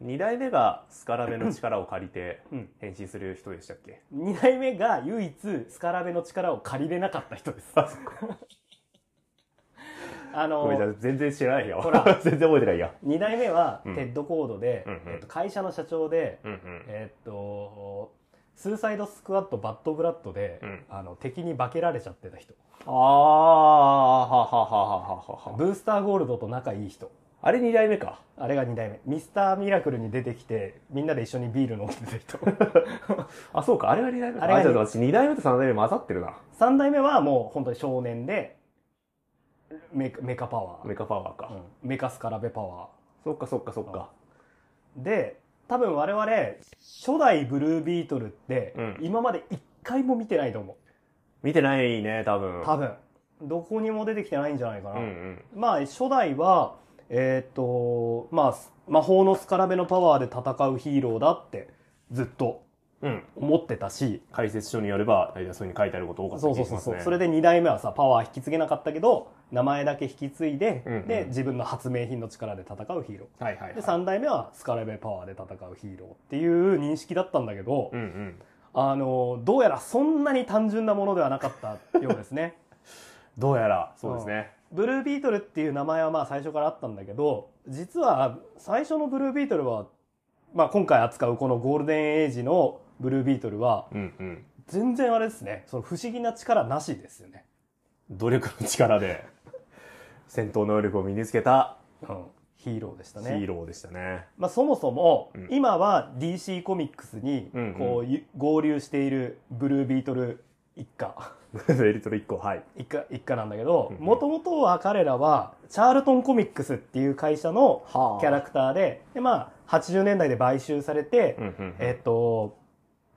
Speaker 2: え。二代目がスカラベの力を借りて
Speaker 1: うん
Speaker 2: 変身する人でしたっけ
Speaker 1: ？2代目が唯一スカラベの力を借りれなかった人です。あの
Speaker 2: ごめん、じゃあ全然知らないよ。
Speaker 1: ほら
Speaker 2: 全然覚えてないよ。
Speaker 1: 2代目は
Speaker 2: うん
Speaker 1: テッドコードで、
Speaker 2: うんうん
Speaker 1: えっと、会社の社長で、
Speaker 2: うんうん。
Speaker 1: えっとスーサイドスクワットバッドブラッドで、
Speaker 2: うん
Speaker 1: あの敵に化けられちゃってた人
Speaker 2: あー、はははははは。
Speaker 1: ブースターゴールドと仲いい人
Speaker 2: あれ二代目か。
Speaker 1: あれが2代目ミスターミラクルに出てきてみんなで一緒にビール飲んでた人
Speaker 2: あ、そうか。あれが二代目か。
Speaker 1: あれが
Speaker 2: あ、じゃあ私二代目と三代目混ざってるな。
Speaker 1: 3代目はもう本当に少年でメカメカパワー。
Speaker 2: メカパワーか。
Speaker 1: うん。メカスカラベパワ
Speaker 2: そっかそっかそっか。
Speaker 1: ーで多分我々初代ブルービートルって
Speaker 2: うん。
Speaker 1: 今まで一回も見てないと思う。
Speaker 2: 見てないね、多分。
Speaker 1: 多分。どこにも出てきてないんじゃないかな、
Speaker 2: うんうん。
Speaker 1: まあ初代はえっ、とまあ魔法のスカラベのパワーで戦うヒーローだってずっと
Speaker 2: うん。
Speaker 1: 思ってたし
Speaker 2: 解説書によれば、大体そういうふうに書いてあること多かった
Speaker 1: そう
Speaker 2: 気がしますね。
Speaker 1: そうそうそう、それで2代目はさパワー引き継げなかったけど名前だけ引き継いで、
Speaker 2: うんうん
Speaker 1: で自分の発明品の力で戦うヒーロ
Speaker 2: はいはい、はい。
Speaker 1: ーで3代目はスカラベパワーで戦うヒーローっていう認識だったんだけど、
Speaker 2: うんうん。
Speaker 1: あのどうやらそんなに単純なものではなかったようですね
Speaker 2: どうやら、そうですね。
Speaker 1: ブルービートルっていう名前はまあ最初からあったんだけど実は最初のブルービートルは、まあ、今回扱うこのゴールデンエイジのブルービートルは
Speaker 2: うんうん。
Speaker 1: 全然あれですねその不思議な力なしですよね、
Speaker 2: 努力の力で、戦闘能力を身につけた
Speaker 1: うん、ヒーローでした
Speaker 2: ヒ
Speaker 1: ね
Speaker 2: ーローでしたね。
Speaker 1: まあ、そもそも、
Speaker 2: うん
Speaker 1: 今は DC コミックスに
Speaker 2: うんうん
Speaker 1: こう、ゆ合流しているブルービートル一家
Speaker 2: エリトル1個、はい。
Speaker 1: 一家一家なんだけど
Speaker 2: うんうん
Speaker 1: もともとは彼らはチャールトンコミックスっていう会社の
Speaker 2: は
Speaker 1: キャラクターでで、まあ、80年代で買収されて、
Speaker 2: うんうん。
Speaker 1: えっと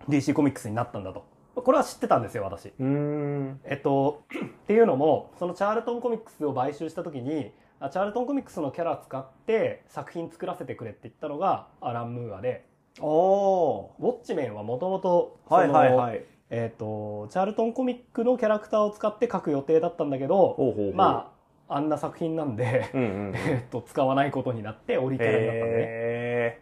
Speaker 1: DC コミックスになったんだとこれは知ってたんですよ私。えっと、っていうのもそのチャールトンコミックスを買収した時にあチャールトンコミックスのキャラ使って作品作らせてくれって言ったのがアラン・ムーアで
Speaker 2: お
Speaker 1: ウォッチメンはもともと
Speaker 2: ー。はいはいはい。
Speaker 1: えっとチャールトンコミックのキャラクターを使って書く予定だったんだけど
Speaker 2: ほうほうほう。
Speaker 1: まああんな作品なんで、
Speaker 2: うんうん。
Speaker 1: えっと使わないことになって折りキャラになったんでね。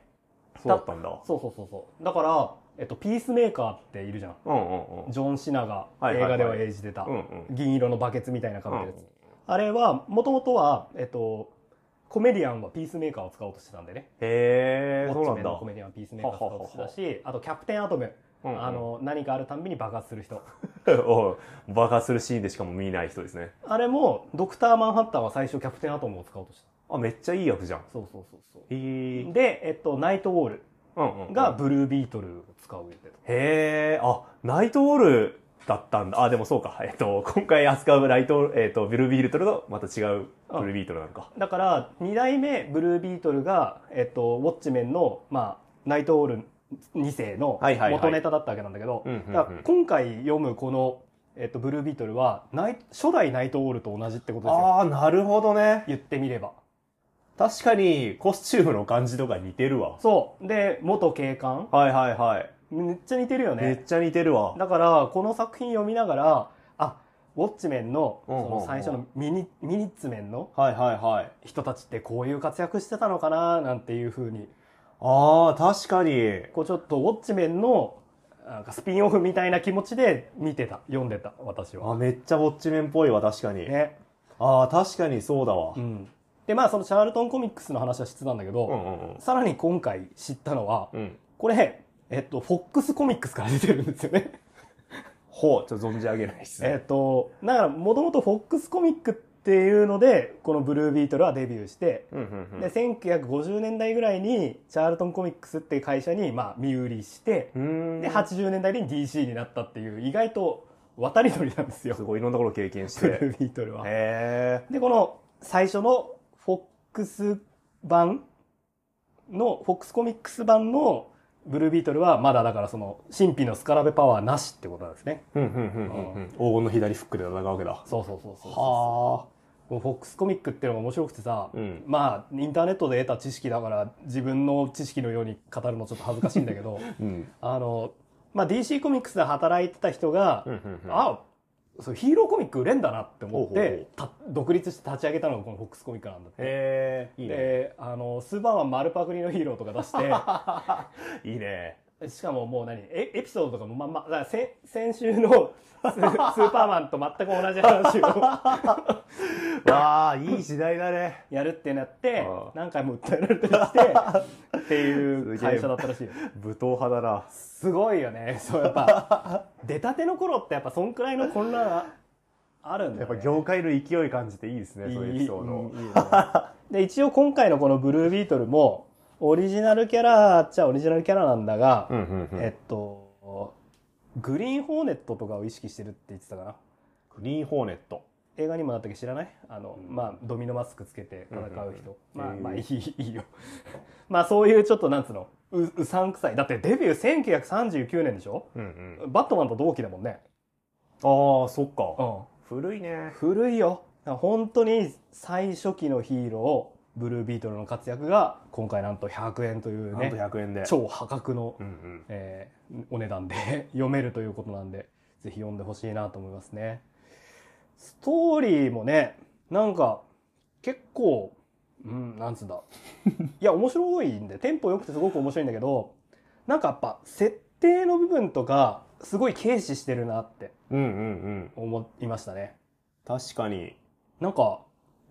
Speaker 2: そうだったんだ。
Speaker 1: そうそうそうそうだから、えっと、ピースメーカーっているじゃん
Speaker 2: うんうんうん。
Speaker 1: ジョン・シナが
Speaker 2: はいはいはい
Speaker 1: 映画では演じてた、
Speaker 2: うんうん。
Speaker 1: 銀色のバケツみたいなかぶってるやつ、
Speaker 2: うん
Speaker 1: あれはもともとは、えっと、コメディアンはピースメーカーを使おうとしてたんでね
Speaker 2: へー、そうなんだ
Speaker 1: コ。メディアンはピースメーカーを使おうとしてたしあとキャプテンアトム、
Speaker 2: うんうん
Speaker 1: あの何かあるたんびに爆発する人
Speaker 2: 爆発するシーンでしかも見ない人ですね。
Speaker 1: あれもドクター・マンハッタンは最初キャプテンアトムを使おうとした
Speaker 2: あ、めっちゃいい役じゃん。
Speaker 1: そうそうそうそう。で、えっと、ナイトオウル。がブルービートルを使う予定だ
Speaker 2: へえ、あ、ナイトオウルだったんだ。あ、でもそうか。えっと、今回扱うライト、えっと、ブルービートルとまた違うブルービートルなのか。
Speaker 1: だから2代目ブルービートルが、えっと、ウォッチメンの、まあ、ナイトオウル2世の元ネタだったわけなんだけど、今回読むこの、えっと、ブルービートルはナイ初代ナイトオウルと同じってことですよ
Speaker 2: ああ、なるほどね。
Speaker 1: 言ってみれば
Speaker 2: 確かに、コスチュームの感じとか似てるわ。
Speaker 1: そうで元警官
Speaker 2: はいはいはい。
Speaker 1: めっちゃ似てるよね
Speaker 2: めっちゃ似てるわ。
Speaker 1: だからこの作品読みながらあウォッチメンのそ
Speaker 2: うんうんうん
Speaker 1: の最初のミニミニッツメンの
Speaker 2: はいはいはい。
Speaker 1: 人たちってこういう活躍してたのかななんていうふうに
Speaker 2: ああ、確かに。
Speaker 1: こうちょっとウォッチメンのなんかスピンオフみたいな気持ちで見てた読んでた私は
Speaker 2: あ、めっちゃウォッチメンっぽいわ、確かに。
Speaker 1: ね
Speaker 2: ああ、確かにそうだわ
Speaker 1: う。んでまあそのチャールトンコミックスの話はしてたんだけど、
Speaker 2: うんうんうん。
Speaker 1: さらに今回知ったのは
Speaker 2: うん。
Speaker 1: これえっとフォックスコミックスから出てるんですよね
Speaker 2: ほう、ちょっと存じ上げないっすね。
Speaker 1: えっとだからもともとフォックスコミックっていうのでこのブルービートルはデビューして
Speaker 2: うんうんうん
Speaker 1: で1950年代ぐらいにチャールトンコミックスっていう会社にまあ身売りして
Speaker 2: うーん。
Speaker 1: で80年代に DC になったっていう意外と渡り鳥なんですよ
Speaker 2: すごいいろんなことを経験し
Speaker 1: ブ
Speaker 2: て。
Speaker 1: ルービートルは。
Speaker 2: へえ。
Speaker 1: でこの最初のクス版のフォックスコミックス版のブルービートルはまだだからその神秘のスカラベパワーなしってことなんですね。
Speaker 2: うんうんうんうんうん。黄金の左フックで戦うわけだ。
Speaker 1: そうそうそうそう。
Speaker 2: は
Speaker 1: このフォックスコミックっていうのが面白くてさ、
Speaker 2: うん。
Speaker 1: まあインターネットで得た知識だから自分の知識のように語るのちょっと恥ずかしいんだけど
Speaker 2: あ うん。
Speaker 1: あの、まあ、DC コミックスで働いてた人が、
Speaker 2: うんうんうん。
Speaker 1: あそうヒーローコミック売れんだなって思ってた独立して立ち上げたのがこのフォックスコミックなんだって。
Speaker 2: へえいいね。
Speaker 1: であのスーパーマン丸パクリのヒーローとか出して。
Speaker 2: いいね
Speaker 1: しかももう何？エエピソードとかもまんま？だから先先週のス スーパーマンと全く同じ話を。
Speaker 2: わあいい時代だね。
Speaker 1: やるってなって
Speaker 2: ああ。
Speaker 1: 何回も訴えられたりしてっていう会社だったらしいよ。
Speaker 2: 武闘派だな。
Speaker 1: すごいよね。そうやっぱ出たての頃ってやっぱそんくらいの混乱あるんだよ、ね、
Speaker 2: やっぱ業界の勢い感じていいですねそういうエピソード
Speaker 1: ね。で一応今回のこのブルービートルもオリジナルキャラっちゃオリジナルキャラなんだが、
Speaker 2: うんうんうん。
Speaker 1: えっとグリーンホーネットとかを意識してるって言ってたかな。
Speaker 2: グリーンホーネット。
Speaker 1: 映画にもなったっけ知らない？あの、
Speaker 2: うん。
Speaker 1: まあドミノマスクつけて戦う人、
Speaker 2: うんうん。うん
Speaker 1: まあまあいいいいよ。まあそういうちょっとなんつうの？ううさんくさい。だってデビュー1939年でしょ？
Speaker 2: うんうん。
Speaker 1: バットマンと同期だもんね、
Speaker 2: ああそっか。
Speaker 1: うん、
Speaker 2: 古いね。
Speaker 1: 古いよ。本当に最初期のヒーローブルービートルの活躍が今回なんと100円という
Speaker 2: なんと
Speaker 1: ね
Speaker 2: 100円で。
Speaker 1: 超破格の、
Speaker 2: うんうん。
Speaker 1: えーお値段で 読めるということなんでぜひ読んでほしいなと思いますね。ストーリーもねなんか結構うんなんつうんだ。いや面白いんでテンポ良くてすごく面白いんだけどなんかやっぱ設定の部分とかすごい軽視してるなって
Speaker 2: うんうんうん。
Speaker 1: 思いましたね。
Speaker 2: 確かに。
Speaker 1: なんか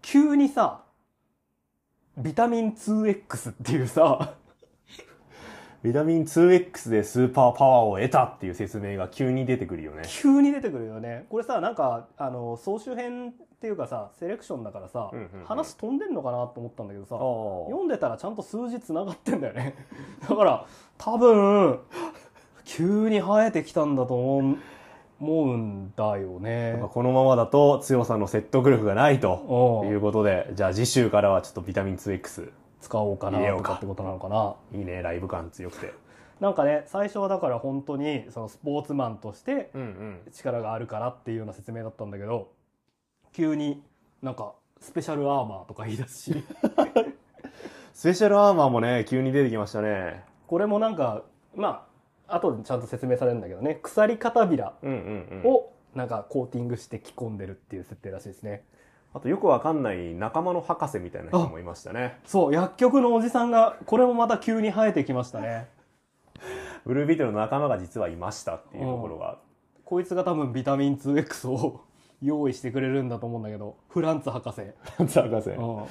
Speaker 1: 急にさビタミン 2X っていうさ
Speaker 2: ビタミン 2X でスーパーパワーを得たっていう説明が急に出てくるよね。
Speaker 1: 急に出てくるよね。これさなんかあの総集編っていうかさセレクションだからさ、
Speaker 2: うんうんうん。
Speaker 1: 話飛んでんのかなと思ったんだけどさ
Speaker 2: あ
Speaker 1: 読んでたらちゃんと数字つながってんだよね。だから多分急に生えてきたんだと思う思うんだよね。
Speaker 2: このままだと強さの説得力がないと
Speaker 1: う。ん
Speaker 2: いうことでじゃあ次週からはちょっとビタミン 2X
Speaker 1: 使おうかなとかってことなのかな。い
Speaker 2: いねライブ感強くて。
Speaker 1: なんかね最初はだから本当にそのスポーツマンとして力があるからっていうような説明だったんだけど急になんかスペシャルアーマーとか言い出すし
Speaker 2: スペシャルアーマーもね急に出てきましたね。
Speaker 1: これもなんかまあ後でちゃんと説明されるんだけどね。鎖片びら
Speaker 2: うんうんうん。
Speaker 1: をなんかコーティングして着込んでるっていう設定らしいですね。
Speaker 2: あとよくわかんない仲間の博士みたいな人もいましたね。
Speaker 1: そう薬局のおじさんがこれもまた急に生えてきましたね。
Speaker 2: ブルービートルの仲間が実はいましたっていうところが。
Speaker 1: こいつが多分ビタミン 2X を用意してくれるんだと思うんだけどフランツ博士、
Speaker 2: 博士。
Speaker 1: うん。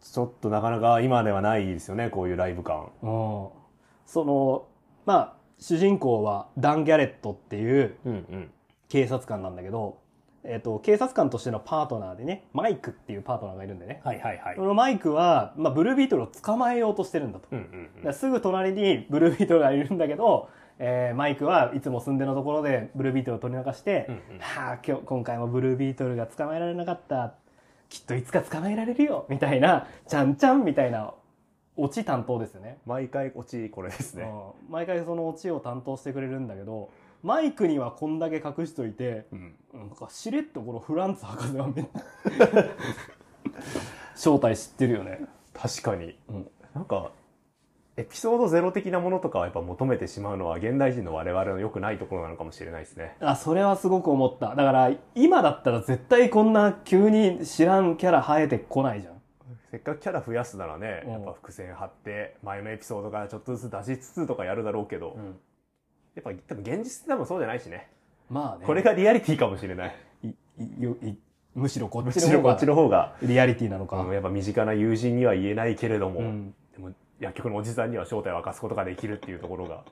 Speaker 2: ちょっとなかなか今ではないですよねこういうライブ感。
Speaker 1: うん。そのまあ主人公はダン・ギャレットっていう
Speaker 2: うんうん。
Speaker 1: 警察官なんだけど、えっと警察官としてのパートナーでねマイクっていうパートナーがいるんでね、
Speaker 2: はいはいはい。
Speaker 1: そのマイクは、まあ、ブルービートルを捕まえようとしてるんだと、
Speaker 2: うんうん
Speaker 1: だからすぐ隣にブルービートルがいるんだけど、えーマイクはいつも住んでのところでブルービートルを取り流して、
Speaker 2: うんうん。
Speaker 1: はあ今日今回もブルービートルが捕まえられなかったきっといつか捕まえられるよみたいなちゃんちゃんみたいなオチ担当ですよね。
Speaker 2: 毎回オチこれですね。
Speaker 1: うん。毎回そのオチを担当してくれるんだけどマイクにはこんだけ隠しといて
Speaker 2: うん。
Speaker 1: なんかしれっとこのフランツ博士はめ 正体知ってるよね、
Speaker 2: 確かに。
Speaker 1: うん。
Speaker 2: なんかエピソードゼロ的なものとかはやっぱ求めてしまうのは現代人の我々の良くないところなのかもしれないですね。
Speaker 1: あそれはすごく思った。だから今だったら絶対こんな急に知らんキャラ生えてこないじゃん
Speaker 2: せっかくキャラ増やすならね、
Speaker 1: うん。
Speaker 2: やっぱ伏線張って前のエピソードからちょっとずつ出しつつとかやるだろうけど、
Speaker 1: うん。
Speaker 2: やっぱ多分現実って多分そうじゃないしね。
Speaker 1: まあね。
Speaker 2: これがリアリティかもしれない。
Speaker 1: むしろこっ
Speaker 2: む
Speaker 1: ちの方が。
Speaker 2: の方が、
Speaker 1: リアリティなのか、
Speaker 2: うんやっぱ身近な友人には言えないけれども、
Speaker 1: うん。
Speaker 2: でも薬局のおじさんには正体を明かすことができるっていうところが。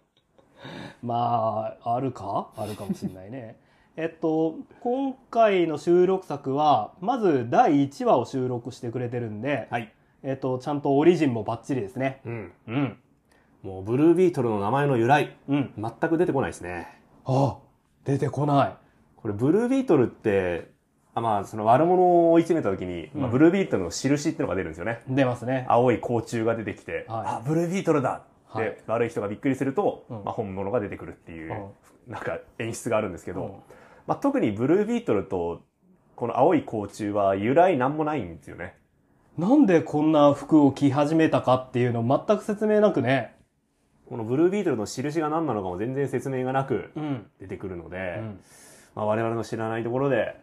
Speaker 1: まああるか？あるかもしれないねえっと今回の収録作はまず第1話を収録してくれてるんで、
Speaker 2: はい、
Speaker 1: えっとちゃんとオリジンもバッチリですね。
Speaker 2: うん、
Speaker 1: うん。
Speaker 2: もうブルービートルの名前の由来
Speaker 1: うん。
Speaker 2: 全く出てこないですね。
Speaker 1: あ出てこない。
Speaker 2: これブルービートルってあまあその悪者を追い詰めた時に、まあ、
Speaker 1: うん
Speaker 2: ブルービートルの印っていうのが出るんですよね。
Speaker 1: 出ますね。
Speaker 2: 青い甲虫が出てきて、
Speaker 1: はい。
Speaker 2: あブルービートルだ
Speaker 1: はい。
Speaker 2: で、悪い人がびっくりすると、
Speaker 1: うん。
Speaker 2: まあ、本物が出てくるっていう、
Speaker 1: うん。
Speaker 2: なんか演出があるんですけど、
Speaker 1: うん
Speaker 2: まあ、特にブルービートルとこの青い甲虫は由来なんもないんですよね。
Speaker 1: なんでこんな服を着始めたかっていうの全く説明なくね。
Speaker 2: このブルービートルの印が何なのかも全然説明がなく
Speaker 1: うん。
Speaker 2: 出てくるので、
Speaker 1: うん
Speaker 2: まあ、我々の知らないところで、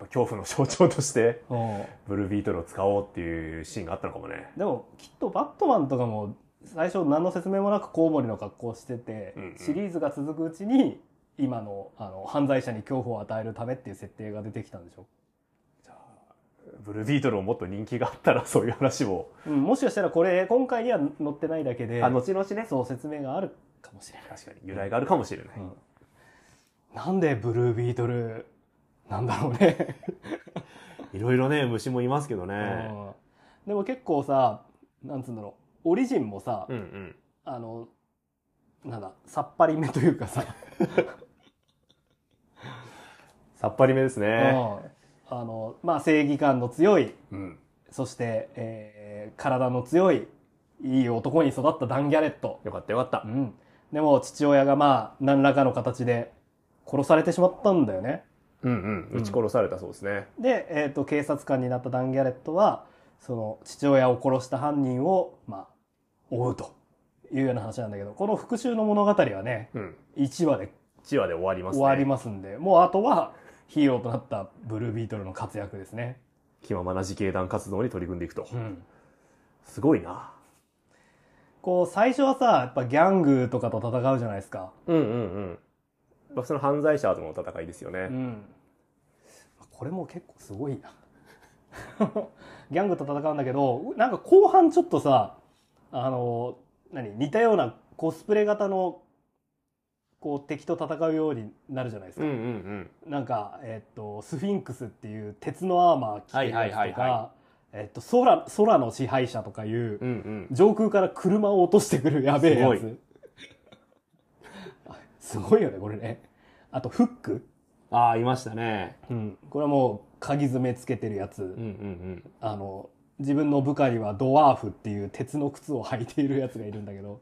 Speaker 2: 恐怖の象徴として、
Speaker 1: うん
Speaker 2: ブルービートルを使おうっていうシーンがあったのかもね。
Speaker 1: でもきっとバットマンとかも最初何の説明もなくコウモリの格好をしてて、
Speaker 2: うんうん
Speaker 1: シリーズが続くうちに今のあの犯罪者に恐怖を与えるためっていう設定が出てきたんでしょ、
Speaker 2: ブルービートルももっと人気があったらそういう話も、
Speaker 1: うん、もしかしたらこれ今回には載ってないだけで
Speaker 2: あ、後々ね、
Speaker 1: そう説明があるかもしれない、
Speaker 2: 確かに由来があるかもしれない。
Speaker 1: うん。なんでブルービートルなんだろうね、
Speaker 2: いろいろね、虫もいますけどね。
Speaker 1: うん。でも結構さなんつうんだろう。オリジンもさ、
Speaker 2: うんうん。
Speaker 1: あのなんださっぱりめというかさ
Speaker 2: さっぱりめですね。
Speaker 1: うんあの、まあ、正義感の強い、
Speaker 2: うん。
Speaker 1: そして、えー体の強い、いい男に育ったダン・ギャレット。
Speaker 2: よかったよかった
Speaker 1: う。ん。でも、父親がまあ、何らかの形で殺されてしまったんだよね。
Speaker 2: うんうん。撃ち殺されたそうですね。
Speaker 1: で、えっ、と、警察官になったダン・ギャレットは、その、父親を殺した犯人を、まあ、追うというような話なんだけど、この復讐の物語はね、
Speaker 2: うん。
Speaker 1: 1話で
Speaker 2: 1話で終わりますね。
Speaker 1: 終わりますんで、もうあとはヒーローとなったブルービートルの活躍ですね。
Speaker 2: 気ままな自警団活動に取り組んでいくと。
Speaker 1: うん。
Speaker 2: すごいな。
Speaker 1: こう、最初はさ、やっぱギャングとかと戦うじゃないですか。
Speaker 2: うんうんうん。まあ、その犯罪者との戦いですよね。
Speaker 1: ん。これも結構すごいな。ギャングと戦うんだけど、なんか後半ちょっとさ、あの、何似たようなコスプレ型の、こう敵と戦うようになるじゃないですか。
Speaker 2: うんうんうん。
Speaker 1: なんか、えっと、スフィンクスっていう鉄のアーマー着てるやつと
Speaker 2: はいはいはいは
Speaker 1: か、えっと、空、空の支配者とかいう、
Speaker 2: うんうん。
Speaker 1: 上空から車を落としてくるやべえや
Speaker 2: す
Speaker 1: つ。すごいよね、これね。あと、フック。
Speaker 2: ああ、いましたね。
Speaker 1: うん。これはもう、鍵爪つけてるやつ。
Speaker 2: うんうんうん。
Speaker 1: あの、自分の部下にはドワーフっていう鉄の靴を履いているやつがいるんだけど。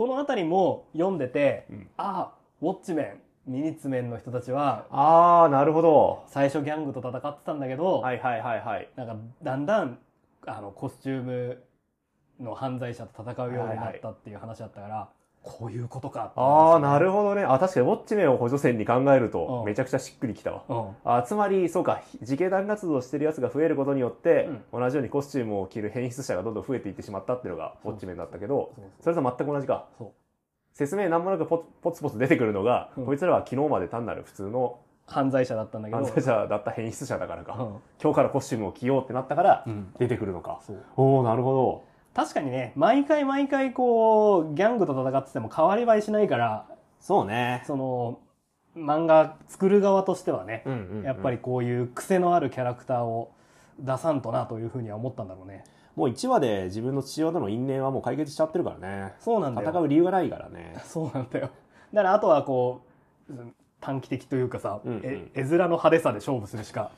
Speaker 1: この辺りも読んでて、
Speaker 2: うん
Speaker 1: ああ、ウォッチメン、ミニッツメンの人たちは、
Speaker 2: ああ、なるほど。
Speaker 1: 最初ギャングと戦ってたんだけど、
Speaker 2: はいはいはいはい。
Speaker 1: なんかだんだんあのコスチュームの犯罪者と戦うようになったっていう話だったから、こういうことかって
Speaker 2: ああ、なる
Speaker 1: ほ
Speaker 2: ほどね。あ、確かにウォッチメンを補助線に考えると
Speaker 1: う、ん。
Speaker 2: めちゃくちゃしっくりきたわ。
Speaker 1: ど、
Speaker 2: あつまり、そうか、自警団活動してるやつが増えることによって、同じようにコスチュームを着る変質者がどんどん増えていってしまったっていうのが、ウォッチメンだったけど
Speaker 1: そ
Speaker 2: れと全く同じか。説明なんもなくポツポツポツ出てくるのが、
Speaker 1: うん。
Speaker 2: こいつらは昨日まで単なる普通の
Speaker 1: 犯罪者だったんだけど。
Speaker 2: 犯罪者だった変質者だからか。
Speaker 1: うん。
Speaker 2: 今日からコスチュームを着ようってなったから
Speaker 1: う、ん。
Speaker 2: 出てくるのか。
Speaker 1: そう。
Speaker 2: おおなるほ
Speaker 1: 確かにね毎回毎回こうギャングと戦ってても変わり映えしないから
Speaker 2: ど。そうね。
Speaker 1: その漫画作る側としてはね、
Speaker 2: うんうんうん
Speaker 1: やっぱりこういう癖のあるキャラクターを出さんとなというふうには思ったんだろうね
Speaker 2: もう1話で自分の父親との因縁はもう解決しちゃってるからね。
Speaker 1: そうなんだよ
Speaker 2: 戦う理由がないからね。
Speaker 1: そうなんだよ。だからあとはこう、うん短期的というかさ、
Speaker 2: うんうん
Speaker 1: え絵面の派手さで勝負するしか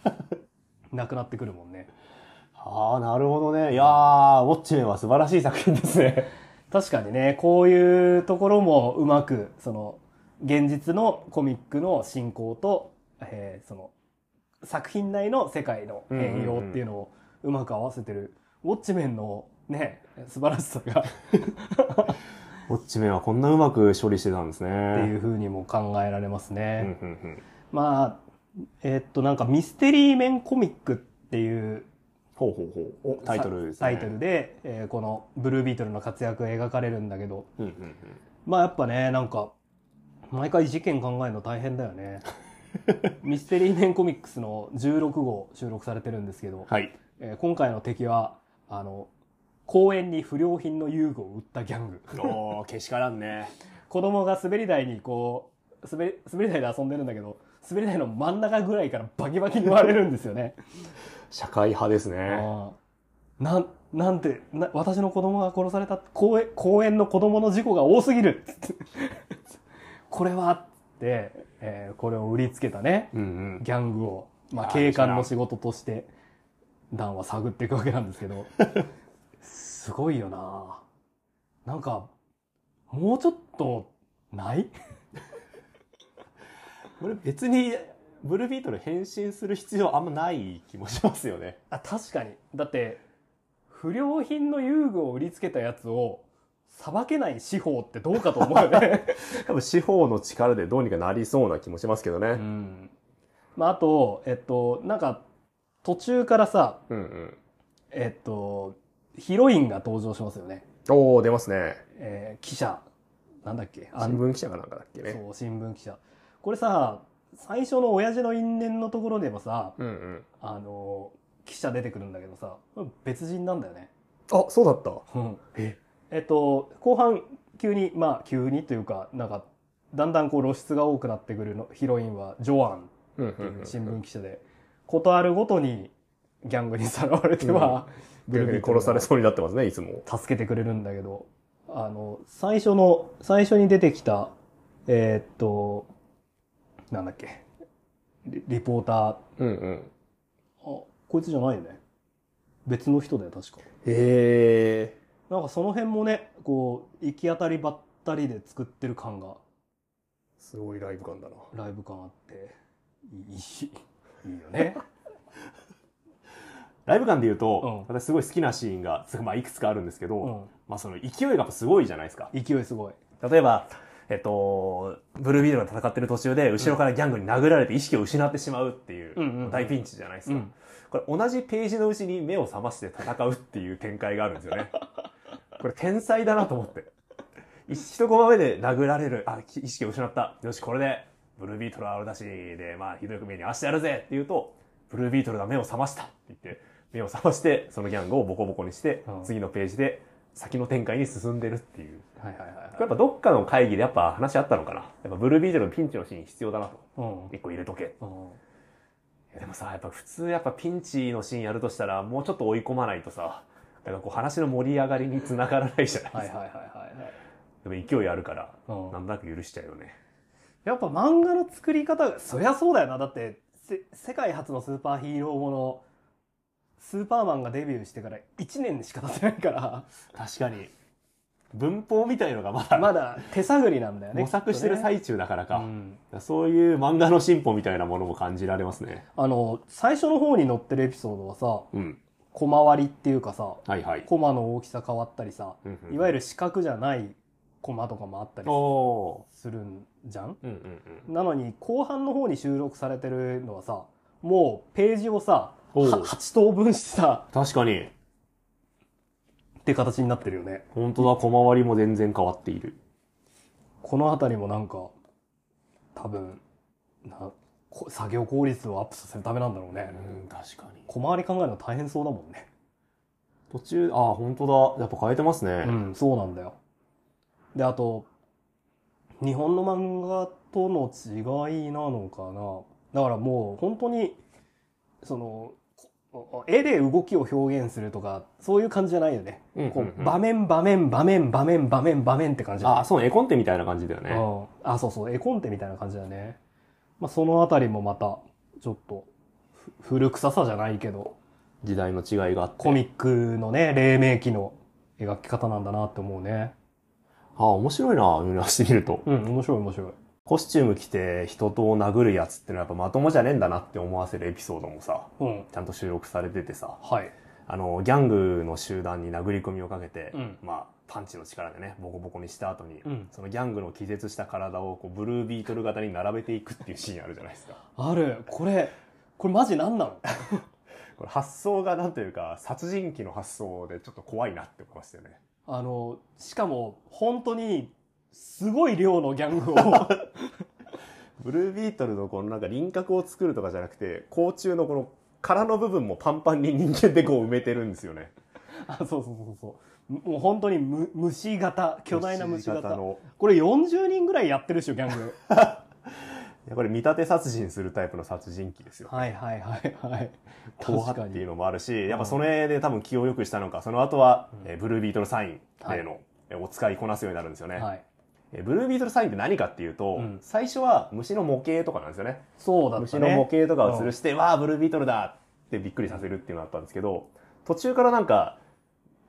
Speaker 1: なくなってくるもんね。
Speaker 2: ああ、なるほどね。いやー、ウォッチメンは素晴らしい作品ですね。
Speaker 1: 確かにね、こういうところもうまく、その、現実のコミックの進行と、えーその、作品内の世界の変容っていうのをうまく合わせてる、ウォッチメンのね、素晴らしさが
Speaker 2: ウォッチメンはこんなうまく処理してたんですね。
Speaker 1: っていうふうにも考えられます
Speaker 2: うん
Speaker 1: ね。
Speaker 2: うんうん。
Speaker 1: まあ、えーっと、なんかミステリーメンコミックっていう
Speaker 2: ほうほうほう。おタイトルね。
Speaker 1: タイトルで、えーこのブルービートルの活躍が描かれるんだけど、
Speaker 2: うんうんうん。
Speaker 1: まあやっぱね、なんか、毎回事件考えるの大変だよね。ミステリーメンコミックスの16号収録されてるんですけど、
Speaker 2: はい。
Speaker 1: えー今回の敵は、あの、公園に不良品の遊具を売ったギャング。
Speaker 2: おー、けしからんね。
Speaker 1: 子供が滑り台にこう、滑り、滑り台で遊んでるんだけど、滑り台の真ん中ぐらいからバキバキに割れるんですよね。
Speaker 2: 社会派ですね。
Speaker 1: なん、なんてな、私の子供が殺された公園、公園の子供の事故が多すぎる。これはって、えーこれを売りつけたね、
Speaker 2: うんうん。
Speaker 1: ギャングを、まあ、警官の仕事として、ダンは探っていくわけなんですけど、すごいよな。なんか、もうちょっと、ない？
Speaker 2: これ別に、ブルービートル変身する必要あんまない気もしますよね。
Speaker 1: あ、確かに。だって、不良品の遊具を売りつけたやつを、裁けない司法ってどうかと思うよね。
Speaker 2: 多分司法の力でどうにかなりそうな気もしますけど
Speaker 1: う
Speaker 2: ね。
Speaker 1: ん。まあ、あと、えっと、なんか、途中からさ、
Speaker 2: うんうん。
Speaker 1: えっと、ヒロインが登場しますよね。
Speaker 2: おー、出ますね。
Speaker 1: えー記者。なんだっけ？
Speaker 2: 新聞記者かなんかだっけね。
Speaker 1: そう、新聞記者。これさ、最初の親父の因縁のところでもさ、
Speaker 2: うんうん。
Speaker 1: あの、記者出てくるんだけどさ、別人なんだよね。
Speaker 2: あ、そうだった。
Speaker 1: うん。
Speaker 2: え
Speaker 1: えっと、後半、急に、まあ、急にというか、なんか、だんだんこう露出が多くなってくるのヒロインは、ジョアン
Speaker 2: うん
Speaker 1: っていう新聞記者で、ことあるごとにギャングにさらわれては、ブルービートルが
Speaker 2: 殺されそうになってますね、いつも。
Speaker 1: 助けてくれるんだけど、あの、最初の、最初に出てきた、えーっと、なんだっけ、リリポーター、あ、
Speaker 2: うんうん。
Speaker 1: こいつじゃないよね。別の人だよ、確か。
Speaker 2: へえ。
Speaker 1: なんかその辺もね、こう、行き当たりばったりで作ってる感が、
Speaker 2: すごいライブ感だな。
Speaker 1: ライブ感あって、いい、いいよね。
Speaker 2: ライブ感で言うと、
Speaker 1: うん
Speaker 2: 私すごい好きなシーンが、つまあいくつかあるんですけど、
Speaker 1: うん。
Speaker 2: まあその勢いがやっぱすごいじゃないですか。
Speaker 1: 勢いすごい。
Speaker 2: 例えば、えっと、ブルービートルが戦ってる途中で、後ろからギャングに殴られて意識を失ってしまうっていう、大ピンチじゃないですか。
Speaker 1: うん。
Speaker 2: これ同じページのうちに目を覚まして戦うっていう展開があるんですよね。これ天才だなと思って。一コマ目で殴られる、あ、意識を失った。よし、これで、ブルービートルはあるだし、で、まあ、ひどい目に遭わしてやるぜって言うと、ブルービートルが目を覚ましたって言って、目を覚まして、そのギャングをボコボコにして、
Speaker 1: うん
Speaker 2: 次のページで先の展開に進んでるっていう。
Speaker 1: はいはいはい
Speaker 2: これやっぱどっかの会議でやっぱ話あったのかな。やっぱブルービートルのピンチのシーン必要だなと。
Speaker 1: はい。
Speaker 2: 一個入れとけ。
Speaker 1: うん。
Speaker 2: でもさ、やっぱ普通やっぱピンチのシーンやるとしたら、もうちょっと追い込まないとさ、なんかこう話の盛り上がりにつながらないじゃないですか。
Speaker 1: はいはいはいはいはい。
Speaker 2: でも勢いあるから、
Speaker 1: うん
Speaker 2: なんとなく許しちゃうよね。
Speaker 1: やっぱ漫画の作り方が、そりゃそうだよな。だって、せ世界初のスーパーヒーローもの、スーパーマンがデビューしてから1年しか経ってないから、
Speaker 2: 確かに。文法みたいのがまだ、
Speaker 1: まだ手探りなんだよね。
Speaker 2: 模索してる最中だからか、
Speaker 1: うん
Speaker 2: そういう漫画の進歩みたいなものも感じられますね。
Speaker 1: あの、最初の方に載ってるエピソードはさ、
Speaker 2: うん。
Speaker 1: 小回りっていうかさ、
Speaker 2: はいはい。
Speaker 1: コマの大きさ変わったりさ、
Speaker 2: うんうん
Speaker 1: いわゆる四角じゃないコマとかもあったり
Speaker 2: お
Speaker 1: するんじゃん？
Speaker 2: ー。うんうんうん。
Speaker 1: なのに後半の方に収録されてるのはさもうページをさ8等分してさ
Speaker 2: 確かに。
Speaker 1: って形になってるよね
Speaker 2: 本当だ、小回りも全然変わっている。
Speaker 1: この辺りもなんか多分なこ作業効率をアップさせるためなんだろうね、
Speaker 2: うん、確かに。
Speaker 1: 小回り考えるの大変そうだもんね
Speaker 2: 途中、ああ、本当だ。やっぱ変えてますね。
Speaker 1: うんそうなんだよであと日本の漫画との違いなのかなだからもう本当にそのこ絵で動きを表現するとかそういう感じじゃないよね、
Speaker 2: うんうんうん。
Speaker 1: こう場面場面場面場面場面場面って感じ
Speaker 2: ああ、そう、絵コンテみたいな感じだよね。
Speaker 1: うん。あそうそう絵コンテみたいな感じだね、まあ、そのあたりもまたちょっとふ古臭さじゃないけど
Speaker 2: 時代の違いがあって。
Speaker 1: コミックのね黎明期の描き方なんだなって思うね。
Speaker 2: ああ、面白いな、見直してみると。
Speaker 1: うん面白い面白い
Speaker 2: コスチューム着て人と殴るやつってのはやっぱまともじゃねえんだなって思わせるエピソードもさ、
Speaker 1: うん。
Speaker 2: ちゃんと収録されててさ、
Speaker 1: はい。
Speaker 2: あの、ギャングの集団に殴り込みをかけて、
Speaker 1: うん。
Speaker 2: まあ、パンチの力でね、ボコボコにした後に、
Speaker 1: うん。
Speaker 2: そのギャングの気絶した体をこうブルービートル型に並べていくっていうシーンあるじゃないですか。
Speaker 1: ある。これこれマジ何なの？
Speaker 2: これ発想がなんというか、殺人鬼の発想でちょっと怖いなって思いましたよね。
Speaker 1: あのしかも本当にすごい量のギャングを。
Speaker 2: ブルービートルのこのなんか輪郭を作るとかじゃなくて、甲虫のこの殻の部分もパンパンに人間でこう埋めてるんですよね。
Speaker 1: あそうそうそうそう。もう本当にむ虫型巨大な虫型。
Speaker 2: の。
Speaker 1: これ40人ぐらいやってるでしょギャング。
Speaker 2: いやこれ見立て殺人するタイプの殺人鬼ですよ。
Speaker 1: はいはいはいはい。
Speaker 2: 後
Speaker 1: 確かに
Speaker 2: 派っていうのもあるし、やっぱそれで多分気を良くしたのか、その後は、えーブルービートルサインでの、えーお使いこなすようになるんですよね。
Speaker 1: はい。
Speaker 2: えーブルービートルサインって何かっていうと、
Speaker 1: うん
Speaker 2: 最初は虫の模型とかなんですよね。
Speaker 1: そうだった
Speaker 2: 虫の模
Speaker 1: ね
Speaker 2: 型とかを吊るして、わあ、ブルービートルだってびっくりさせるっていうのがあったんですけど、途中からなんか、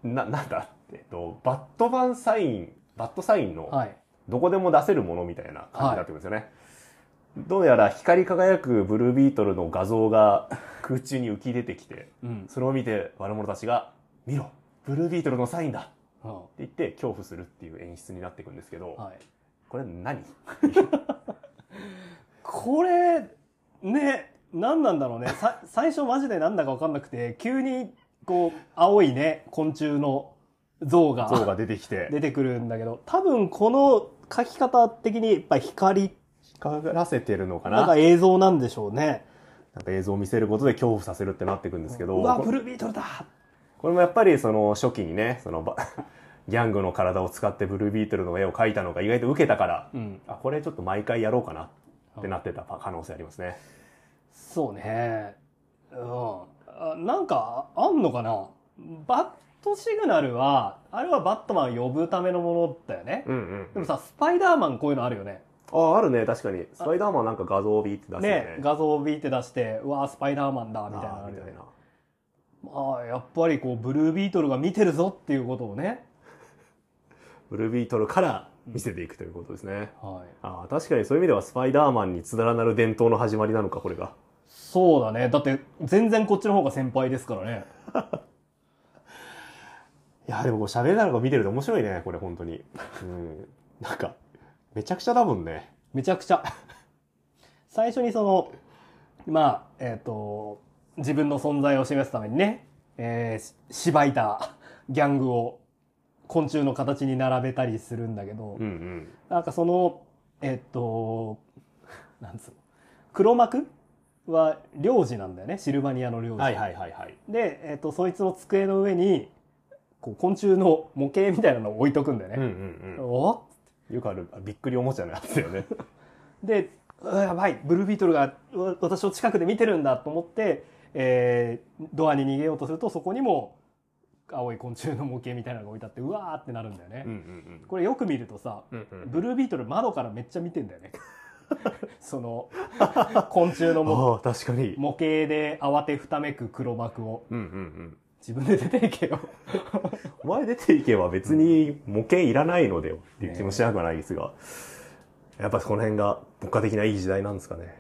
Speaker 2: な、なんだえっと、バットマンサイン、バットサインの、
Speaker 1: はい。
Speaker 2: どこでも出せるものみたいな感じになってくるんですよね。どうやら光り輝くブルービートルの画像が空中に浮き出てきて、
Speaker 1: うん。
Speaker 2: それを見て悪者たちが、見ろブルービートルのサインだって
Speaker 1: うん
Speaker 2: 言って恐怖するっていう演出になっていくんですけど、
Speaker 1: はい。
Speaker 2: これ何？
Speaker 1: これ、ね、何なんだろうね。さ、最初マジでなんだかわかんなくて、急に、こう、青いね、昆虫の像が
Speaker 2: 像が出てきて、
Speaker 1: 出てくるんだけど、多分この描き方的に、やっぱ光、
Speaker 2: 光らせてるのかな？
Speaker 1: なんか映像なんでしょうね。
Speaker 2: なんか映像を見せることで恐怖させるってなっていくんですけど、
Speaker 1: うわ、
Speaker 2: こ
Speaker 1: ブルービートルだ
Speaker 2: これもやっぱりその初期にね、そのば ギャングの体を使ってブルービートルの絵を描いたのが意外と受けたから、
Speaker 1: うん。
Speaker 2: あ、これちょっと毎回やろうかなってなってた可能性ありますね。
Speaker 1: そうね。うん。あなんか、あんのかな？バットシグナルは、あれはバットマンを呼ぶためのものだよね。
Speaker 2: うんうん
Speaker 1: でもさ、スパイダーマンこういうのあるよね。
Speaker 2: あ、あるね、確かに。スパイダーマンなんか画像をビーって出すよね。
Speaker 1: ね、画像をビーって出して、うわースパイダーマンだ、みたいなのあ
Speaker 2: たい。な。
Speaker 1: まあ、やっぱりこう、ブルービートルが見てるぞっていうことをね。
Speaker 2: ブルービートルから見せていくということですね。
Speaker 1: はい。
Speaker 2: あー確かにそういう意味ではスパイダーマンにつなる伝統の始まりなのか、これが。
Speaker 1: そうだね。だって、全然こっちの方が先輩ですからね。
Speaker 2: いや、でもこう喋りながら見てると面白いね、これ本当に。うん。なんか、めちゃくちゃだもんね。
Speaker 1: めちゃくちゃ。最初にその、まあ、えっ、と、自分の存在を示すためにね、えーししばいたギャングを昆虫の形に並べたりするんだけど、
Speaker 2: うんうん。
Speaker 1: なんかその、えっ、と、なんつうの、黒幕は領事なんだよね、シルバニアの領事。
Speaker 2: はいはいはいはい。
Speaker 1: で、えっ、と、そいつの机の上に、こう昆虫の模型みたいなのを置いとくんだよ
Speaker 2: うんう
Speaker 1: ね。
Speaker 2: んうん。
Speaker 1: お
Speaker 2: よくある、びっくりおもちゃのやつだよね。
Speaker 1: で、やばい、ブルービートルが私を近くで見てるんだと思って、えードアに逃げようとすると、そこにも青い昆虫の模型みたいなのが置いてあって、うわーってなるんだよね。
Speaker 2: うんうん
Speaker 1: これよく見るとさ、
Speaker 2: うん。うんうん。
Speaker 1: ブルービートル窓からめっちゃ見てんだよね。その、昆虫の模
Speaker 2: 確かに。
Speaker 1: 模型で慌てふためく黒幕を
Speaker 2: うんうんうん。
Speaker 1: 自分で出ていけよ。
Speaker 2: お前出ていけば別に模型いらないのでよっていう気もしなくはないですが、やっぱこの辺が牧歌的ないい時代なんですかね。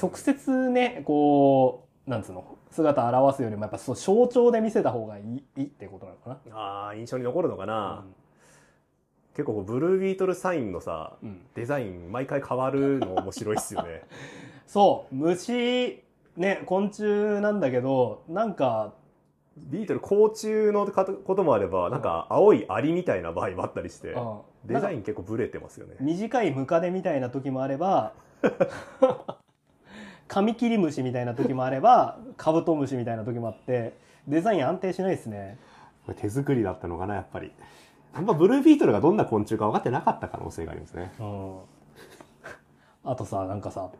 Speaker 1: 直接ね、こう、なんつうの、姿を表すよりもやっぱそう象徴で見せた方がいいいいってことなのか
Speaker 2: ああ、印象に残るのかな？
Speaker 1: な。
Speaker 2: 結構こうブルービートルサインのさ、
Speaker 1: うんうん
Speaker 2: デザイン毎回変わるの面白いっすよね。
Speaker 1: そう、虫、ね、昆虫なんだけど、なんか、
Speaker 2: ビートル甲虫のかこともあれば、なんか青いアリみたいな場合もあったりして、
Speaker 1: うん
Speaker 2: デザイン結構ブレてますよね。
Speaker 1: 短いムカデみたいな時もあれば、カミキリムシみたいな時もあれば、カブトムシみたいな時もあって、デザイン安定しないですね。
Speaker 2: 手作りだったのかな、やっぱり。あんまブルービートルがどんな昆虫か分かってなかった可能性がありますね。
Speaker 1: うん。あとさ、なんかさ、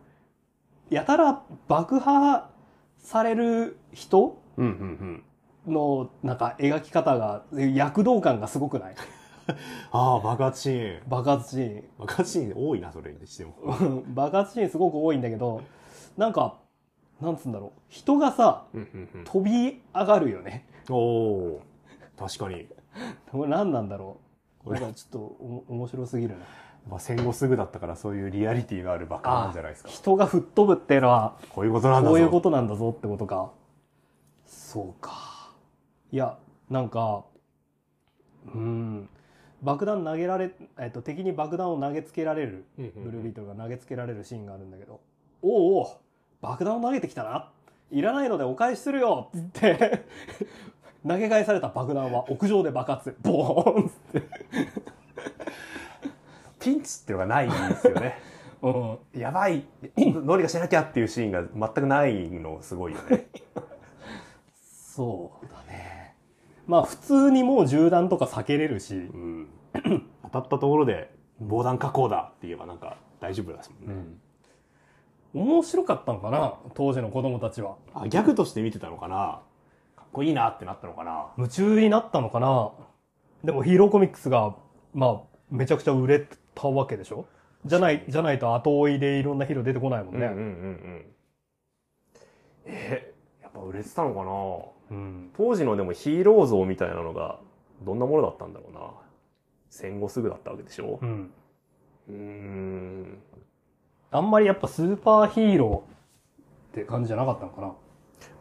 Speaker 1: やたら爆破される人
Speaker 2: うんうんうん。
Speaker 1: のなんか描き方が躍動感がすごくない？
Speaker 2: ああ、爆発シーン。
Speaker 1: 爆発シーン
Speaker 2: 爆発シーン多いな、それにしても。
Speaker 1: うん爆発シーンすごく多いんだけどなんかなんつうんだろう。人がさ
Speaker 2: うんうんうん。
Speaker 1: 飛び上がるよね。
Speaker 2: おお確かに。
Speaker 1: これ何なんだろう。
Speaker 2: これ。
Speaker 1: なんかちょっとお面白すぎるな
Speaker 2: まあ、戦後すぐだったからそういうリアリティがある爆破なんじゃないですか。
Speaker 1: 人が吹っ飛ぶっていうのは
Speaker 2: こういうことなんだぞ。
Speaker 1: こういうことなんだぞってことか。そうか。いやなんかうん。爆弾投げられ、えっと、敵に爆弾を投げつけられる。
Speaker 2: うんうんうん。
Speaker 1: ブルービートルが投げつけられるシーンがあるんだけど「おうおう爆弾を投げてきたな。いらないのでお返しするよ」っつって。投げ返された爆弾は屋上で爆発。ボーン。っつって、
Speaker 2: ピンチっていうのがないんですよね。
Speaker 1: うん、
Speaker 2: やばい、ノリがしなきゃっていうシーンが全くないのすごいよね。
Speaker 1: そうだね。まあ普通にもう銃弾とか避けれるし、
Speaker 2: うん。当たったところで防弾加工だって言えばなんか大丈夫ですもんね。
Speaker 1: 面白かったのかな当時の子供たちは
Speaker 2: あ、ギャグとして見てたのかなかっこいいなってなったのかな
Speaker 1: 夢中になったのかなでもヒーローコミックスがまあめちゃくちゃ売れたわけでしょ？じゃないじゃないと後追いでいろんなヒーロー出てこないもんね、
Speaker 2: うんうんうんうん。え、やっぱ売れてたのかな
Speaker 1: うん。
Speaker 2: 当時のでもヒーロー像みたいなのがどんなものだったんだろうな。戦後すぐだったわけでしょ？
Speaker 1: うん。
Speaker 2: うーん。
Speaker 1: あんまりやっぱスーパーヒーローって感じじゃなかったのかな。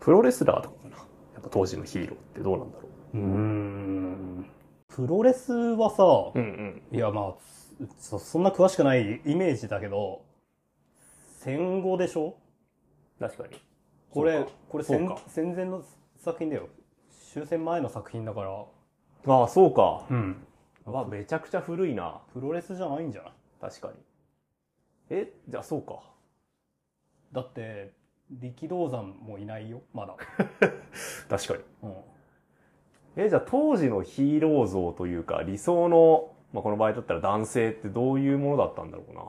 Speaker 2: プロレスラーとかかな。やっぱ当時のヒーローってどうなんだろ
Speaker 1: うーん。プロレスはさ、
Speaker 2: う。うんうん。
Speaker 1: いやまあ、そそんな詳しくないイメージだけど、戦後でしょ？
Speaker 2: 確かに。
Speaker 1: これこれ戦戦前の作品だよ。終戦前の作品だから。
Speaker 2: ああ、そうか。
Speaker 1: うん。
Speaker 2: わ、めちゃくちゃ古いな。
Speaker 1: プロレスじゃないんじゃない？
Speaker 2: 確かに。え、じゃあそうか。
Speaker 1: だって、力道山もいないよ、まだ。
Speaker 2: 確かに。
Speaker 1: うん。
Speaker 2: え、じゃあ当時のヒーロー像というか理想の、まあ、この場合だったら男性ってどういうものだったんだろうな。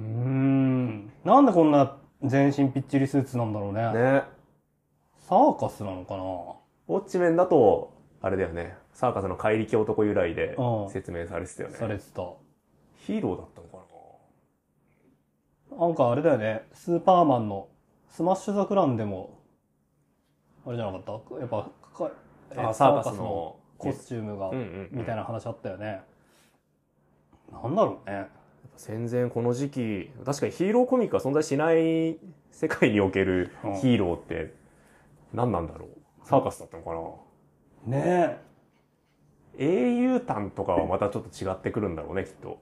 Speaker 1: うーん。なんでこんな全身ぴっちりスーツなんだろうね。
Speaker 2: ね。
Speaker 1: サーカスなのかな
Speaker 2: ウォッチメンだと、あれだよね。サーカスの怪力男由来で
Speaker 1: うん
Speaker 2: 説明されてたよね。
Speaker 1: されてた。
Speaker 2: ヒーローだったのか
Speaker 1: なんかあれだよね、スーパーマンのスマッシュ・ザ・クランでも、あれじゃなかった？やっぱ、かえ
Speaker 2: あサーカスの
Speaker 1: コスチュームが。みたいな話あったよね。なんだろうね。
Speaker 2: 戦前この時期、確かにヒーローコミックが存在しない世界におけるヒーローって何なんだろう？サーカスだったのかな？
Speaker 1: ね
Speaker 2: 英雄譚とかはまたちょっと違ってくるんだろうね、きっと。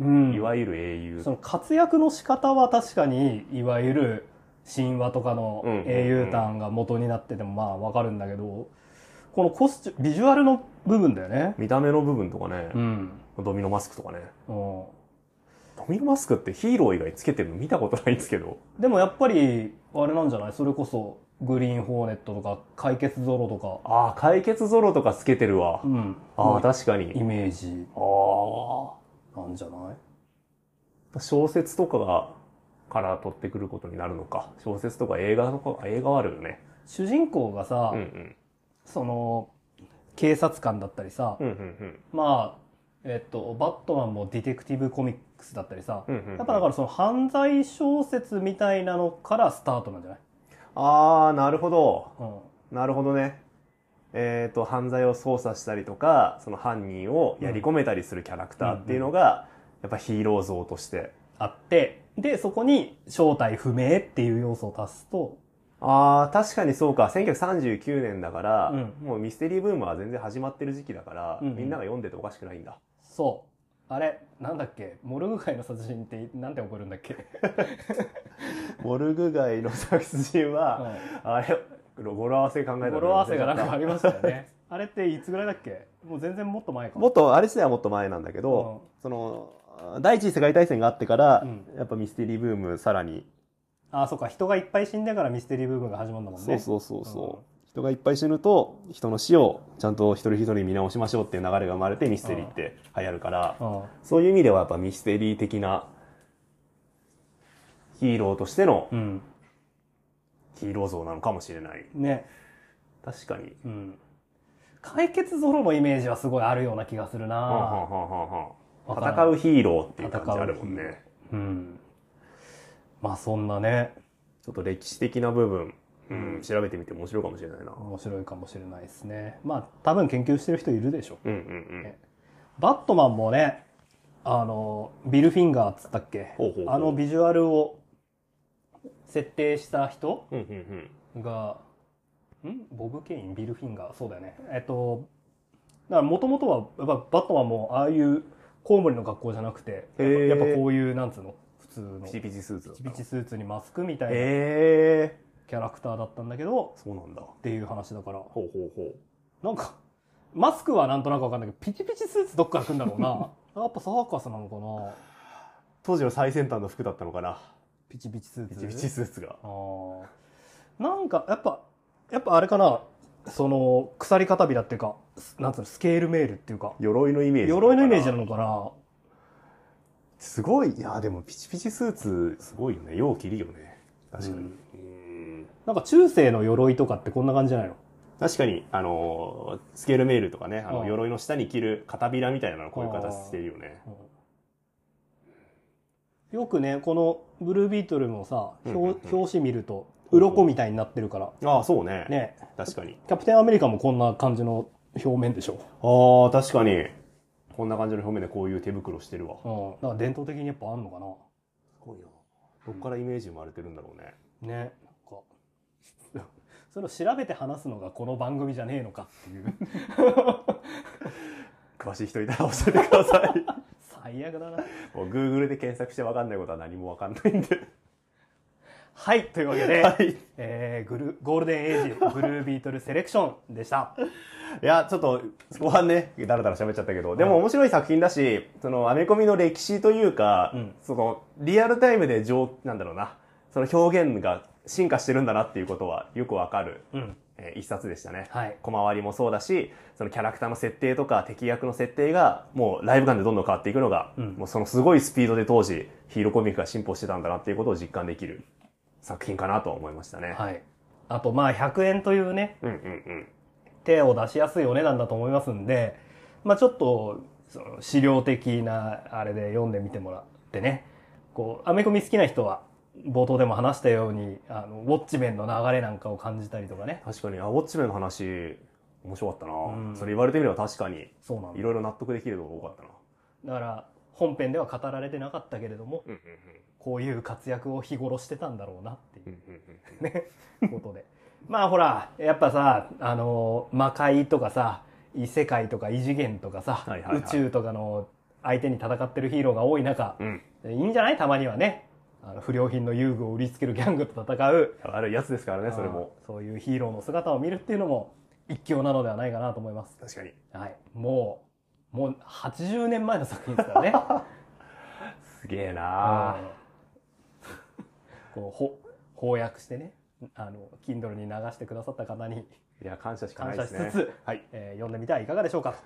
Speaker 1: え。うん。
Speaker 2: いわゆる英雄
Speaker 1: そ。の活躍の仕方は確かに、いわゆる神話とかの英雄譚が元になっててもまあわかるんだけど、このコスチュビジュアルの部分だよね。
Speaker 2: 見た目の部分とかね、
Speaker 1: うん。
Speaker 2: ドミノマスクとかね。
Speaker 1: うん。
Speaker 2: ドミノマスクってヒーロー以外つけてるの見たことないんですけど。
Speaker 1: でもやっぱり、あれなんじゃない？それこそ、グリーンホーネットとか、解決ゾロとか、
Speaker 2: ああ、解決ゾロとかつけてるわ。
Speaker 1: うん。
Speaker 2: ああ、確かに。
Speaker 1: イメージ
Speaker 2: あ
Speaker 1: なんじゃない？
Speaker 2: あ。小説とかが、から取ってくることになるのか。小説とか映画とか、映画はあるよね。
Speaker 1: 主人公がさ、
Speaker 2: うんうん。
Speaker 1: その、警察官だったりさ、
Speaker 2: うんうんうん。
Speaker 1: まあ、えっと、バットマンもディテクティブコミックスだったりさ、
Speaker 2: うんうんうん
Speaker 1: やっぱだからその犯罪小説みたいなのからスタートなんじゃない？
Speaker 2: ああ、なるほど。
Speaker 1: うん。
Speaker 2: なるほどね。えっ、と、犯罪を捜査したりとか、その犯人をやり込めたりするキャラクターっていうのが、やっぱヒーロー像として。
Speaker 1: あって、で、そこに正体不明っていう要素を足すと、
Speaker 2: ああ、確かにそうか。1939年だから、
Speaker 1: うん
Speaker 2: もうミステリーブームは全然始まってる時期だから、
Speaker 1: うんうん
Speaker 2: みんなが読んでておかしくないんだ。
Speaker 1: そう。あれ、なんだっけ？モルグ街の殺人ってなんて起こるんだっけ、
Speaker 2: モルグ街の殺人は、あれ、語呂合わせ考えたら
Speaker 1: 語呂合わせがなんかありましたよね。あれっていつぐらいだっけ？もう全然もっと前か。
Speaker 2: もっと、あれ自体はもっと前なんだけど、その、第一次世界大戦があってから、
Speaker 1: うん
Speaker 2: やっぱミステリーブームさらに
Speaker 1: ああ、そうか。人がいっぱい死んでからミステリー部分が始まるんだもんね。
Speaker 2: そうそうそうそう、人がいっぱい死ぬと人の死をちゃんと一人一人見直しましょうっていう流れが生まれてミステリーって流行るから、
Speaker 1: うん。
Speaker 2: そういう意味ではやっぱミステリー的なヒーローとしての
Speaker 1: うん。
Speaker 2: ヒーロー像なのかもしれない。
Speaker 1: ね。
Speaker 2: 確かに。
Speaker 1: うん。解決ゾロのイメージはすごいあるような気がするな、
Speaker 2: はんはんはんはんはん
Speaker 1: わからん。
Speaker 2: 戦うヒーローっていう感じあるもんね。
Speaker 1: うん。まあそんなね、
Speaker 2: ちょっと歴史的な部分、うん、調べてみて面白いかもしれないな。
Speaker 1: 面白いかもしれないですね。まあ多分研究してる人いるでしょ。
Speaker 2: う。んうんうん。
Speaker 1: バットマンもね、あの、ビル・フィンガーっつったっけ？
Speaker 2: ほうほうほう。
Speaker 1: あのビジュアルを設定した人
Speaker 2: うんうんうん。
Speaker 1: ボブ・ケインビル・フィンガー。そうだよね。えっと、だからもともとは、やっぱバットマンもああいうコウモリの格好じゃなくて、やっぱ
Speaker 2: へー。
Speaker 1: やっぱこういう、なんつうの、普通の。
Speaker 2: ピチピチスーツだ
Speaker 1: ピチピチスーツにマスクみたいな
Speaker 2: ええ
Speaker 1: キャラクターだったんだけど、
Speaker 2: ー、そうなんだ。
Speaker 1: っていう話だから、
Speaker 2: ほうほうほう。
Speaker 1: なんか、マスクはなんとなくわかんないけど、ピチピチスーツどっから来るんだろうな。やっぱサーカスなのかな。
Speaker 2: 当時の最先端の服だったのかな
Speaker 1: ピチピチスーツ？
Speaker 2: ピチピチスーツが。
Speaker 1: なんか、やっぱ、やっぱあれかな、その、鎖片びらっていうか、なんつうの、スケールメールっていうか、
Speaker 2: 鎧のイメージ
Speaker 1: 鎧のイメージな
Speaker 2: の
Speaker 1: のかな？
Speaker 2: すごい。いやでもピチピチスーツすごいよね。よう着るよね。確かに、
Speaker 1: うん。
Speaker 2: うん。
Speaker 1: なんか中世の鎧とかってこんな感じじゃないの？
Speaker 2: 確かに。あのースケールメールとかねあの
Speaker 1: うん。
Speaker 2: 鎧の下に着る片びらみたいなのこういう形してるよね
Speaker 1: よくね、このブルービートルもさ、
Speaker 2: うんうんうん
Speaker 1: 表表紙見ると、鱗みたいになってるから。
Speaker 2: ああ、そうね。
Speaker 1: ね。
Speaker 2: 確かに。
Speaker 1: キャプテンアメリカもこんな感じの表面でしょ。
Speaker 2: ああ、確かに。こんな感じの表面でこういう手袋してるわ。
Speaker 1: うん。だから伝統的にやっぱあんのか
Speaker 2: すごいな。どっからイメージ生まれてるんだろうね。
Speaker 1: な。ね。なんか。それを調べて話すのがこの番組じゃねえのかっていう。
Speaker 2: 詳しい人いたら教えてください。
Speaker 1: 最悪だな。
Speaker 2: もう Google で検索して分かんないことは何も分かんないんで。
Speaker 1: はい。というわけで、
Speaker 2: はい
Speaker 1: えー、グル、ゴールデンエイジ、ブルービートルセレクションでした。
Speaker 2: いや、ちょっと、後半ね、だらだら喋っちゃったけど、でも面白い作品だし、その、アメコミの歴史というか、
Speaker 1: うん
Speaker 2: その、リアルタイムで上、なんだろうな、その表現が進化してるんだなっていうことはよくわかる、
Speaker 1: うん。
Speaker 2: えー一冊でしたね。
Speaker 1: はい。
Speaker 2: 小回りもそうだし、そのキャラクターの設定とか敵役の設定が、もうライブ感でどんどん変わっていくのが、
Speaker 1: うん
Speaker 2: もうそのすごいスピードで当時、ヒーローコミックが進歩してたんだなっていうことを実感できる作品かなと思いましたね。
Speaker 1: はい。あと、まあ、100円というね、
Speaker 2: うんうんうん。
Speaker 1: 手を出しやすいお値段だと思いますんで、まあちょっと、その資料的なあれで読んでみてもらってね、こう、アメコミ好きな人は、冒頭でも話したように、あの、ウォッチメンの流れなんかを感じたりとかね。
Speaker 2: 確かに、あ、ウォッチメンの話、面白かったな、
Speaker 1: うん
Speaker 2: それ言われてみれば確かに、
Speaker 1: そうなんだ。
Speaker 2: いろいろ納得できるところ多かったな。
Speaker 1: だから、本編では語られてなかったけれども、
Speaker 2: うんうん
Speaker 1: こういう活躍を日頃してたんだろうなっていう
Speaker 2: うんうんうん
Speaker 1: ね、ことで。まあほら、やっぱさ、あの、魔界とかさ、異世界とか異次元とかさ、
Speaker 2: はいはいはい
Speaker 1: 宇宙とかの相手に戦ってるヒーローが多い中、
Speaker 2: うん。
Speaker 1: いいんじゃない？たまにはね。あの不良品の遊具を売りつけるギャングと戦う、
Speaker 2: あるやつですからね、それも。
Speaker 1: そういうヒーローの姿を見るっていうのも一興なのではないかなと思います。
Speaker 2: 確かに。
Speaker 1: はい。もう、もう80年前の作品ですからね。
Speaker 2: すげえな
Speaker 1: うんこうほ翻訳してね、あの、Kindle に流してくださった方に、
Speaker 2: いや、感謝しかないですね。
Speaker 1: 感謝しつつ
Speaker 2: はい。
Speaker 1: えー読んでみてはいかがでしょうかと、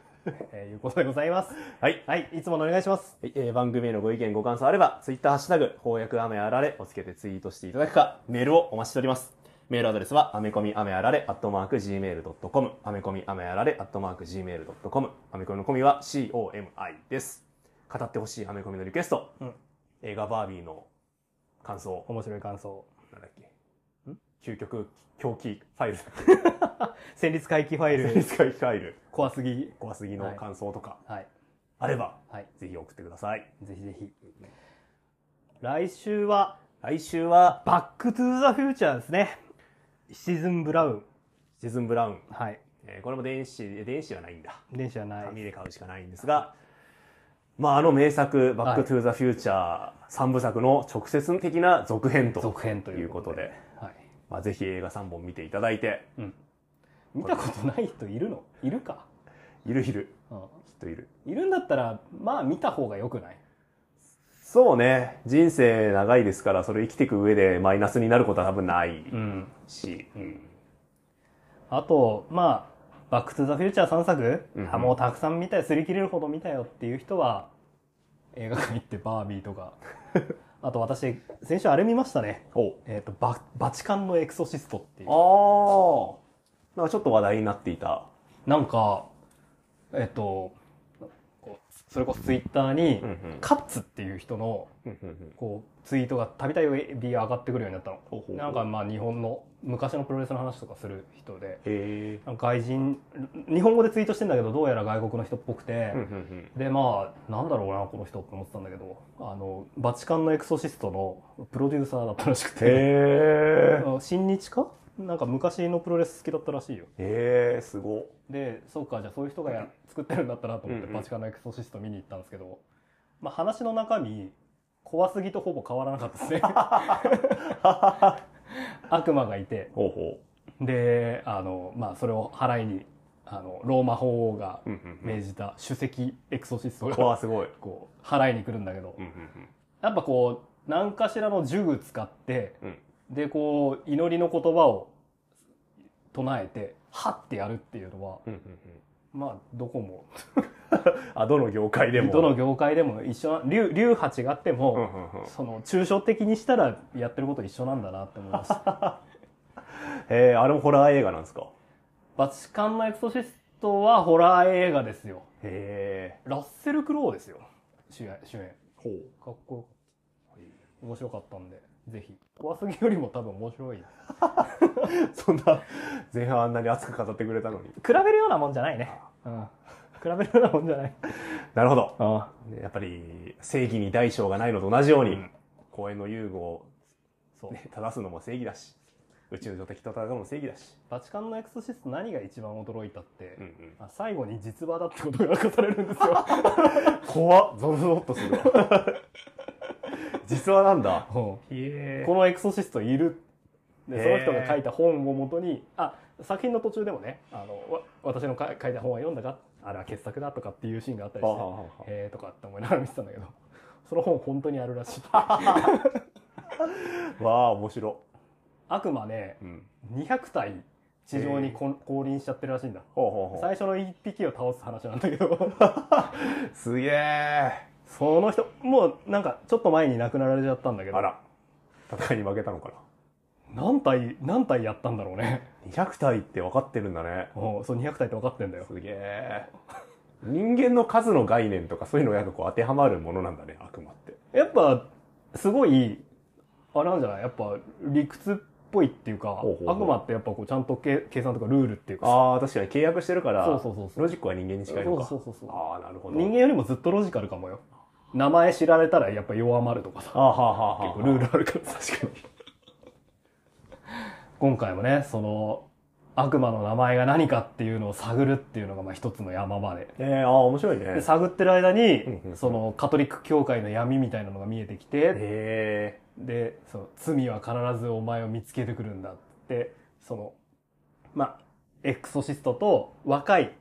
Speaker 1: えーいうことでございます。
Speaker 2: はい。
Speaker 1: はい、いつものお願いします。
Speaker 2: はいえー番組へのご意見、ご感想あれば、ツイッターハッシュタグ、翻訳雨あられをつけてツイートしていただくか、メールをお待ちしております。メールアドレスは、アメコミアメあられ、アットマーク gmail.com、アメコミアメあられ、アットマーク gmail.com、アメコミのコミは COMI です。語ってほしいアメコミのリクエスト、
Speaker 1: うん
Speaker 2: 映画バービーの感想、
Speaker 1: 面白い感想。
Speaker 2: 究極狂気ファイル
Speaker 1: 戦慄回帰ファイル、
Speaker 2: 戦慄回帰ファイル、
Speaker 1: 怖すぎ。
Speaker 2: 怖すぎの感想とか、
Speaker 1: はい。
Speaker 2: あれば、
Speaker 1: はい。
Speaker 2: ぜひ送ってください。
Speaker 1: ぜひぜひ。来週は、
Speaker 2: 来週は、
Speaker 1: バックトゥーザフューチャーですね。シーズンブラウン。
Speaker 2: シズン・ブラウン。
Speaker 1: はい。
Speaker 2: えーこれも電子、え電子はないんだ。
Speaker 1: 電子はない。
Speaker 2: 紙で買うしかないんですが、まあ、あの名作、バックトゥーザフューチャー3部作の直接的な続編と
Speaker 1: 続編と
Speaker 2: い
Speaker 1: いううこととで。
Speaker 2: まあ、ぜひ映画3本見ていただいて、
Speaker 1: うん。見たことない人いるの？いるか？
Speaker 2: いるいる、いる。
Speaker 1: いるんだったら、まあ見た方が良くない？
Speaker 2: そうね、人生長いですから、それ生きていく上でマイナスになることは多分ない
Speaker 1: ん。
Speaker 2: し、うん。
Speaker 1: あと、まあ、バックトゥザフューチャー3作、
Speaker 2: うん。
Speaker 1: あもうたくさん見たよ、擦り切れるほど見たよっていう人は、映画館行ってバービーとか。あと私、先週あれ見ましたね。
Speaker 2: お
Speaker 1: えっ、とバ、バチカンのエクソシストっていう。
Speaker 2: ああ、なんかちょっと話題になっていた。
Speaker 1: なんか、えっ、と、こうそれこそツイッターに、カッツっていう人の、こう、ツイートがたびたび上がってくるようになったの。なんかまあ日本の昔のプロレスの話とかする人で、外人、日本語でツイートしてんだけど、どうやら外国の人っぽくて、で、まあ、なんだろうな、この人って思ってたんだけど、あの、バチカンのエクソシストのプロデューサーだったらしくて、新日かなんか昔のプロレス好きだったらしいよ。
Speaker 2: へえ、すご。
Speaker 1: で、そうか、じゃあそういう人がや作ってるんだったなと思って、
Speaker 2: うんうん
Speaker 1: バチカンのエクソシスト見に行ったんですけど、まあ話の中身、怖すぎとほぼ変わらなかったですね。悪魔がいて、で、あの、まあそれを払いに、あの、ローマ法王が
Speaker 2: う。うんうんうん
Speaker 1: 命じた首席エクソシスト
Speaker 2: わ
Speaker 1: が、
Speaker 2: あ、すごい。
Speaker 1: こう、払いに来るんだけど、
Speaker 2: うんうん
Speaker 1: やっぱこう、何かしらの呪具使って、
Speaker 2: うん
Speaker 1: で、こう、祈りの言葉を唱えて、はってやるっていうのは、
Speaker 2: うんうんうん
Speaker 1: まあ、どこも、
Speaker 2: あ、どの業界でも。
Speaker 1: どの業界でも一緒な、流流派違って
Speaker 2: うん
Speaker 1: も、
Speaker 2: うんうん
Speaker 1: その、抽象的にしたらやってること一緒なんだなって思いました。
Speaker 2: へえ、あれもホラー映画なんですか？
Speaker 1: バチカンのエクソシストはホラー映画ですよ。
Speaker 2: へえ。
Speaker 1: ラッセル・クロウですよ。主演、主演。
Speaker 2: ほう。
Speaker 1: かっこよかった。面白かったんで。ぜひ。怖すぎよりも多分面白い
Speaker 2: そんな前半あんなに熱く語ってくれたのに。
Speaker 1: 比べるようなもんじゃないね、うん、比べるようなもんじゃない。
Speaker 2: なるほど。
Speaker 1: あ
Speaker 2: やっぱり正義に大小がないのと同じように、
Speaker 1: うん。
Speaker 2: 公園の遊具を、
Speaker 1: そう、
Speaker 2: ね、正すのも正義だし宇宙の敵と戦うのも正義だし、
Speaker 1: バチカンのエクソシスト何が一番驚いたって、
Speaker 2: うんうん、
Speaker 1: あ最後に実話だってことが明かされるんですよ。
Speaker 2: 怖っ。ゾゾゾッとするわ実話なんだ。
Speaker 1: このエクソシストいる。でその人が書いた本をもとにあ作品の途中でもねあのわ私のか書いた本は読んだか？あれは傑作だとかっていうシーンがあったりして
Speaker 2: はあはあはあ。
Speaker 1: へえとかって思いながら見てたんだけど その本本当にあるらしい。
Speaker 2: わあ面白、
Speaker 1: 悪魔ね
Speaker 2: うん、
Speaker 1: 200体地上にこ降臨しちゃってるらしいんだ。
Speaker 2: ほうほうほう。
Speaker 1: 最初の1匹を倒す話なんだけど。
Speaker 2: すげえ
Speaker 1: その人もうなんかちょっと前に亡くなられちゃったんだけど。
Speaker 2: あら。戦いに負けたのか
Speaker 1: 何体何体やったんだろうね。
Speaker 2: な200体って分かってるんだね。
Speaker 1: うんそう200体って分かってんだよ。
Speaker 2: すげえ。人間の数の概念とかそういうのがこう当てはまるものなんだね悪魔って。
Speaker 1: やっぱすごいあれなんじゃない？やっぱ理屈っぽいっていうか
Speaker 2: ほうほうほう。
Speaker 1: 悪魔ってやっぱこうちゃんと計計算とかルールっていうか。
Speaker 2: ああ確かに契約してるから
Speaker 1: そうそうそうそう。
Speaker 2: ロジックは人間に近いのか。
Speaker 1: そうそうそうそう
Speaker 2: ああなるほど。
Speaker 1: 人間よりもずっとロジカルかもよ名前知られたらやっぱ弱まるとかさ。
Speaker 2: ああはあはあは。あ
Speaker 1: 結構ルールあるから確かに。今回もねその悪魔の名前が何かっていうのを探るっていうのがまあ一つの山場で。
Speaker 2: えー、ああ面白いね。
Speaker 1: で探ってる間にそのカトリック教会の闇みたいなのが見えてきて
Speaker 2: え
Speaker 1: でその罪は必ずお前を見つけてくるんだってそのまあエクソシストと若い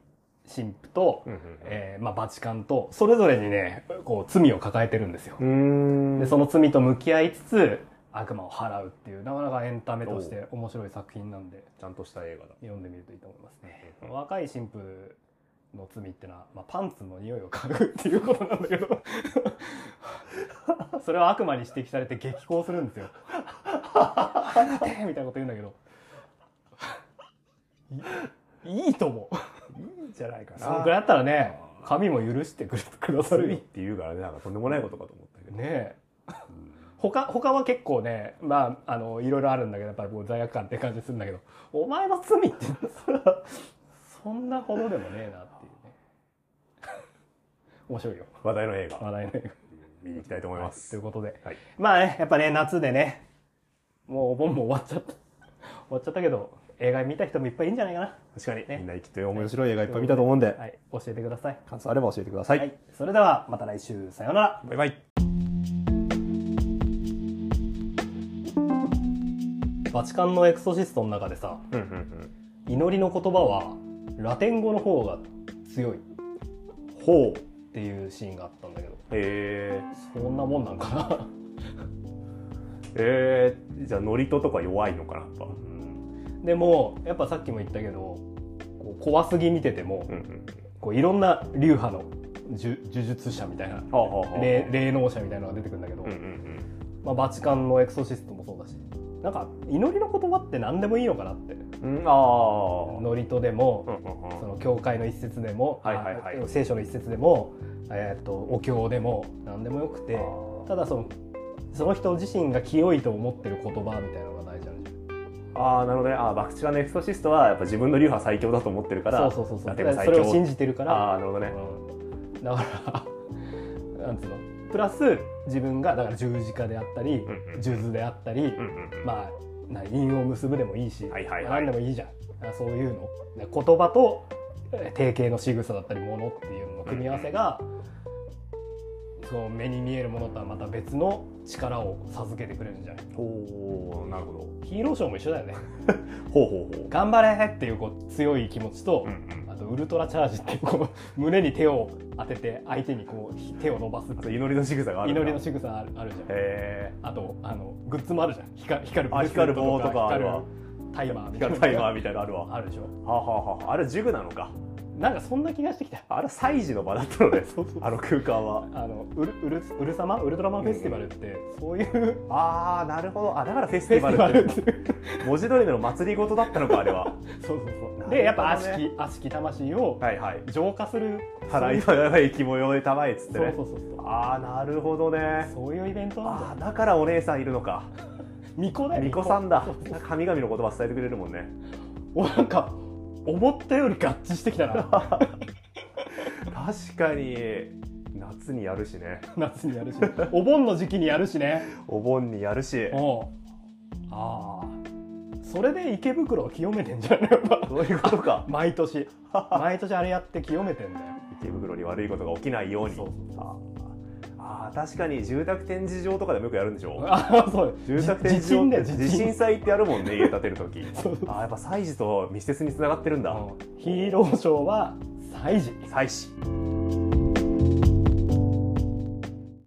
Speaker 1: 神父と、
Speaker 2: ー、
Speaker 1: えーまあ、バチカンとそれぞれにねこう罪を抱えてるんですよ
Speaker 2: う。ん
Speaker 1: でその罪と向き合いつつ悪魔を払うっていうなかなかエンタメとして面白い作品なんで
Speaker 2: ちゃんとした映画だ
Speaker 1: 読んでみるといいと思いますね
Speaker 2: うん。
Speaker 1: 若い神父の罪ってのは、まあ、パンツの匂いを嗅ぐっていうことなんだけど それを悪魔に指摘されて激高するんですよ。離てみたいなこと言うんだけどいいいと思う。
Speaker 2: いいんじゃないかな。
Speaker 1: そのくらいだったらね神も許してくれくださる
Speaker 2: って言うからねなんかとんでもないことかと思ったけど。
Speaker 1: ねえ。他他は結構ねまああのいろいろあるんだけどやっぱりこう罪悪感って感じするんだけどお前の罪ってそんなほどでもねえなっていうね。面白いよ。
Speaker 2: 話題の映画。
Speaker 1: 話題の映画。
Speaker 2: 見に行きたいと思います。
Speaker 1: ということで。
Speaker 2: はい。
Speaker 1: まあねやっぱね夏でねもうお盆も終わっちゃった。終わっちゃったけど映画見た人もいっぱいいるんじゃないかな。
Speaker 2: 確かに、
Speaker 1: ね。
Speaker 2: みんな生きて面白い映画いっぱい見たと思うんで、
Speaker 1: はい。教えてください。
Speaker 2: 感想。あれば教えてください、
Speaker 1: はい。それではまた来週。さようなら。
Speaker 2: バイバイ。
Speaker 1: バチカンのエクソシストの中でさ
Speaker 2: うんうんうん。
Speaker 1: 祈りの言葉はラテン語の方が強い。っ
Speaker 2: ほう。
Speaker 1: ていうシーンがあったんだけど。
Speaker 2: へえ。
Speaker 1: そんなもんなんかな。
Speaker 2: えー、じゃあノリトとか弱いのかなやっぱ
Speaker 1: でもやっぱさっきも言ったけどこう怖すぎ見てても
Speaker 2: うんうん。
Speaker 1: こういろんな流派の呪呪術者みたいな霊霊能者みたいなのが出てくるんだけど、
Speaker 2: うんうん
Speaker 1: まあ、バチカンのエクソシストもそうだしなんか祈りの言葉って何でもいいのかなって。
Speaker 2: うんうんああ
Speaker 1: ノリトでも
Speaker 2: うんうんうん。
Speaker 1: その教会の一節でも、
Speaker 2: はいはいはい。
Speaker 1: あ聖書の一節でも、えー、とお経でも何でもよくてただそのその人自身が清いと思ってる言葉みたいなのが大
Speaker 2: ああなるほどね。あーバクチカのエクソシストはやっぱ自分の流派最強だと思ってるから
Speaker 1: そうそうそうそう。それを信じてるから。
Speaker 2: ああなるほどね。
Speaker 1: うん。だから なんつうの？プラス自分がだから十字架であったり
Speaker 2: うんうん。
Speaker 1: 数珠であったり、
Speaker 2: うんうんうん。
Speaker 1: まあな因を結ぶでもいいし、
Speaker 2: はいはいはい。
Speaker 1: 何でもいいじゃん。あそういうの。で言葉とえー定型の仕草だったりものっていうのの組み合わせが、その目に見えるものとはまた別の力を授けてくれるんじゃない？
Speaker 2: おーなるほど。
Speaker 1: ヒーローショーも一緒だよね。
Speaker 2: ほうほうほう。
Speaker 1: 頑張れっていうこう強い気持ちと、
Speaker 2: うんうん。
Speaker 1: あとウルトラチャージっていうこう胸に手を当てて相手にこう手を伸ばす
Speaker 2: 祈りの仕草がある
Speaker 1: 祈りの仕草あるあるじゃん。
Speaker 2: へ
Speaker 1: あとあのグッズもあるじゃん。光光る
Speaker 2: あ光る棒とかあるわ。
Speaker 1: タイマー
Speaker 2: え
Speaker 1: みたいな。
Speaker 2: タイマーみたいなのあるわ。は
Speaker 1: あるでしょ。
Speaker 2: あ、はあはあ、あれジグなのか
Speaker 1: なんかそんな気がしてきた。
Speaker 2: あれ祭事の場だったので
Speaker 1: そうそう。
Speaker 2: あの空間は。
Speaker 1: あのウルウルウル様ウルトラマンフェスティバルって。そういう。フ
Speaker 2: ああなるほど。あだからフェスティ
Speaker 1: バ
Speaker 2: バルって。文字通りの祭り事だったのかあれは。
Speaker 1: そうそうそう。でやっぱ悪しき悪しき魂を
Speaker 2: はいはい。
Speaker 1: 浄化する。
Speaker 2: 払い払い気もよいたまえっつってね。
Speaker 1: そうそうそうそう。
Speaker 2: ああなるほどね。
Speaker 1: そういうイベントなんだ。
Speaker 2: だからお姉さんいるのか。
Speaker 1: 巫女だよ
Speaker 2: 巫女さんだ。神々の言葉伝えてくれるもんね。
Speaker 1: おなんか思ったより合致してきたな。
Speaker 2: 確かに。夏にやるしね。
Speaker 1: 夏にやるし、お盆の時期にやるしね。
Speaker 2: お盆にやるし。
Speaker 1: ああそれで池袋を清めてんじゃない？やっぱ。
Speaker 2: そういうことか。
Speaker 1: 毎年。毎年あれやって清めてんだよ。
Speaker 2: 池袋に悪いことが起きないように。
Speaker 1: そうそう
Speaker 2: ああー確かに住宅展示場とかでもよくやるんでしょ？
Speaker 1: ああそう。
Speaker 2: 住宅展
Speaker 1: 地
Speaker 2: 示場
Speaker 1: 地震
Speaker 2: 地震。祭ってやるもんね 家建てる時。あーやっぱ祭事と密接につながってるんだ。
Speaker 1: う。んヒーローショーは祭事
Speaker 2: 祭祀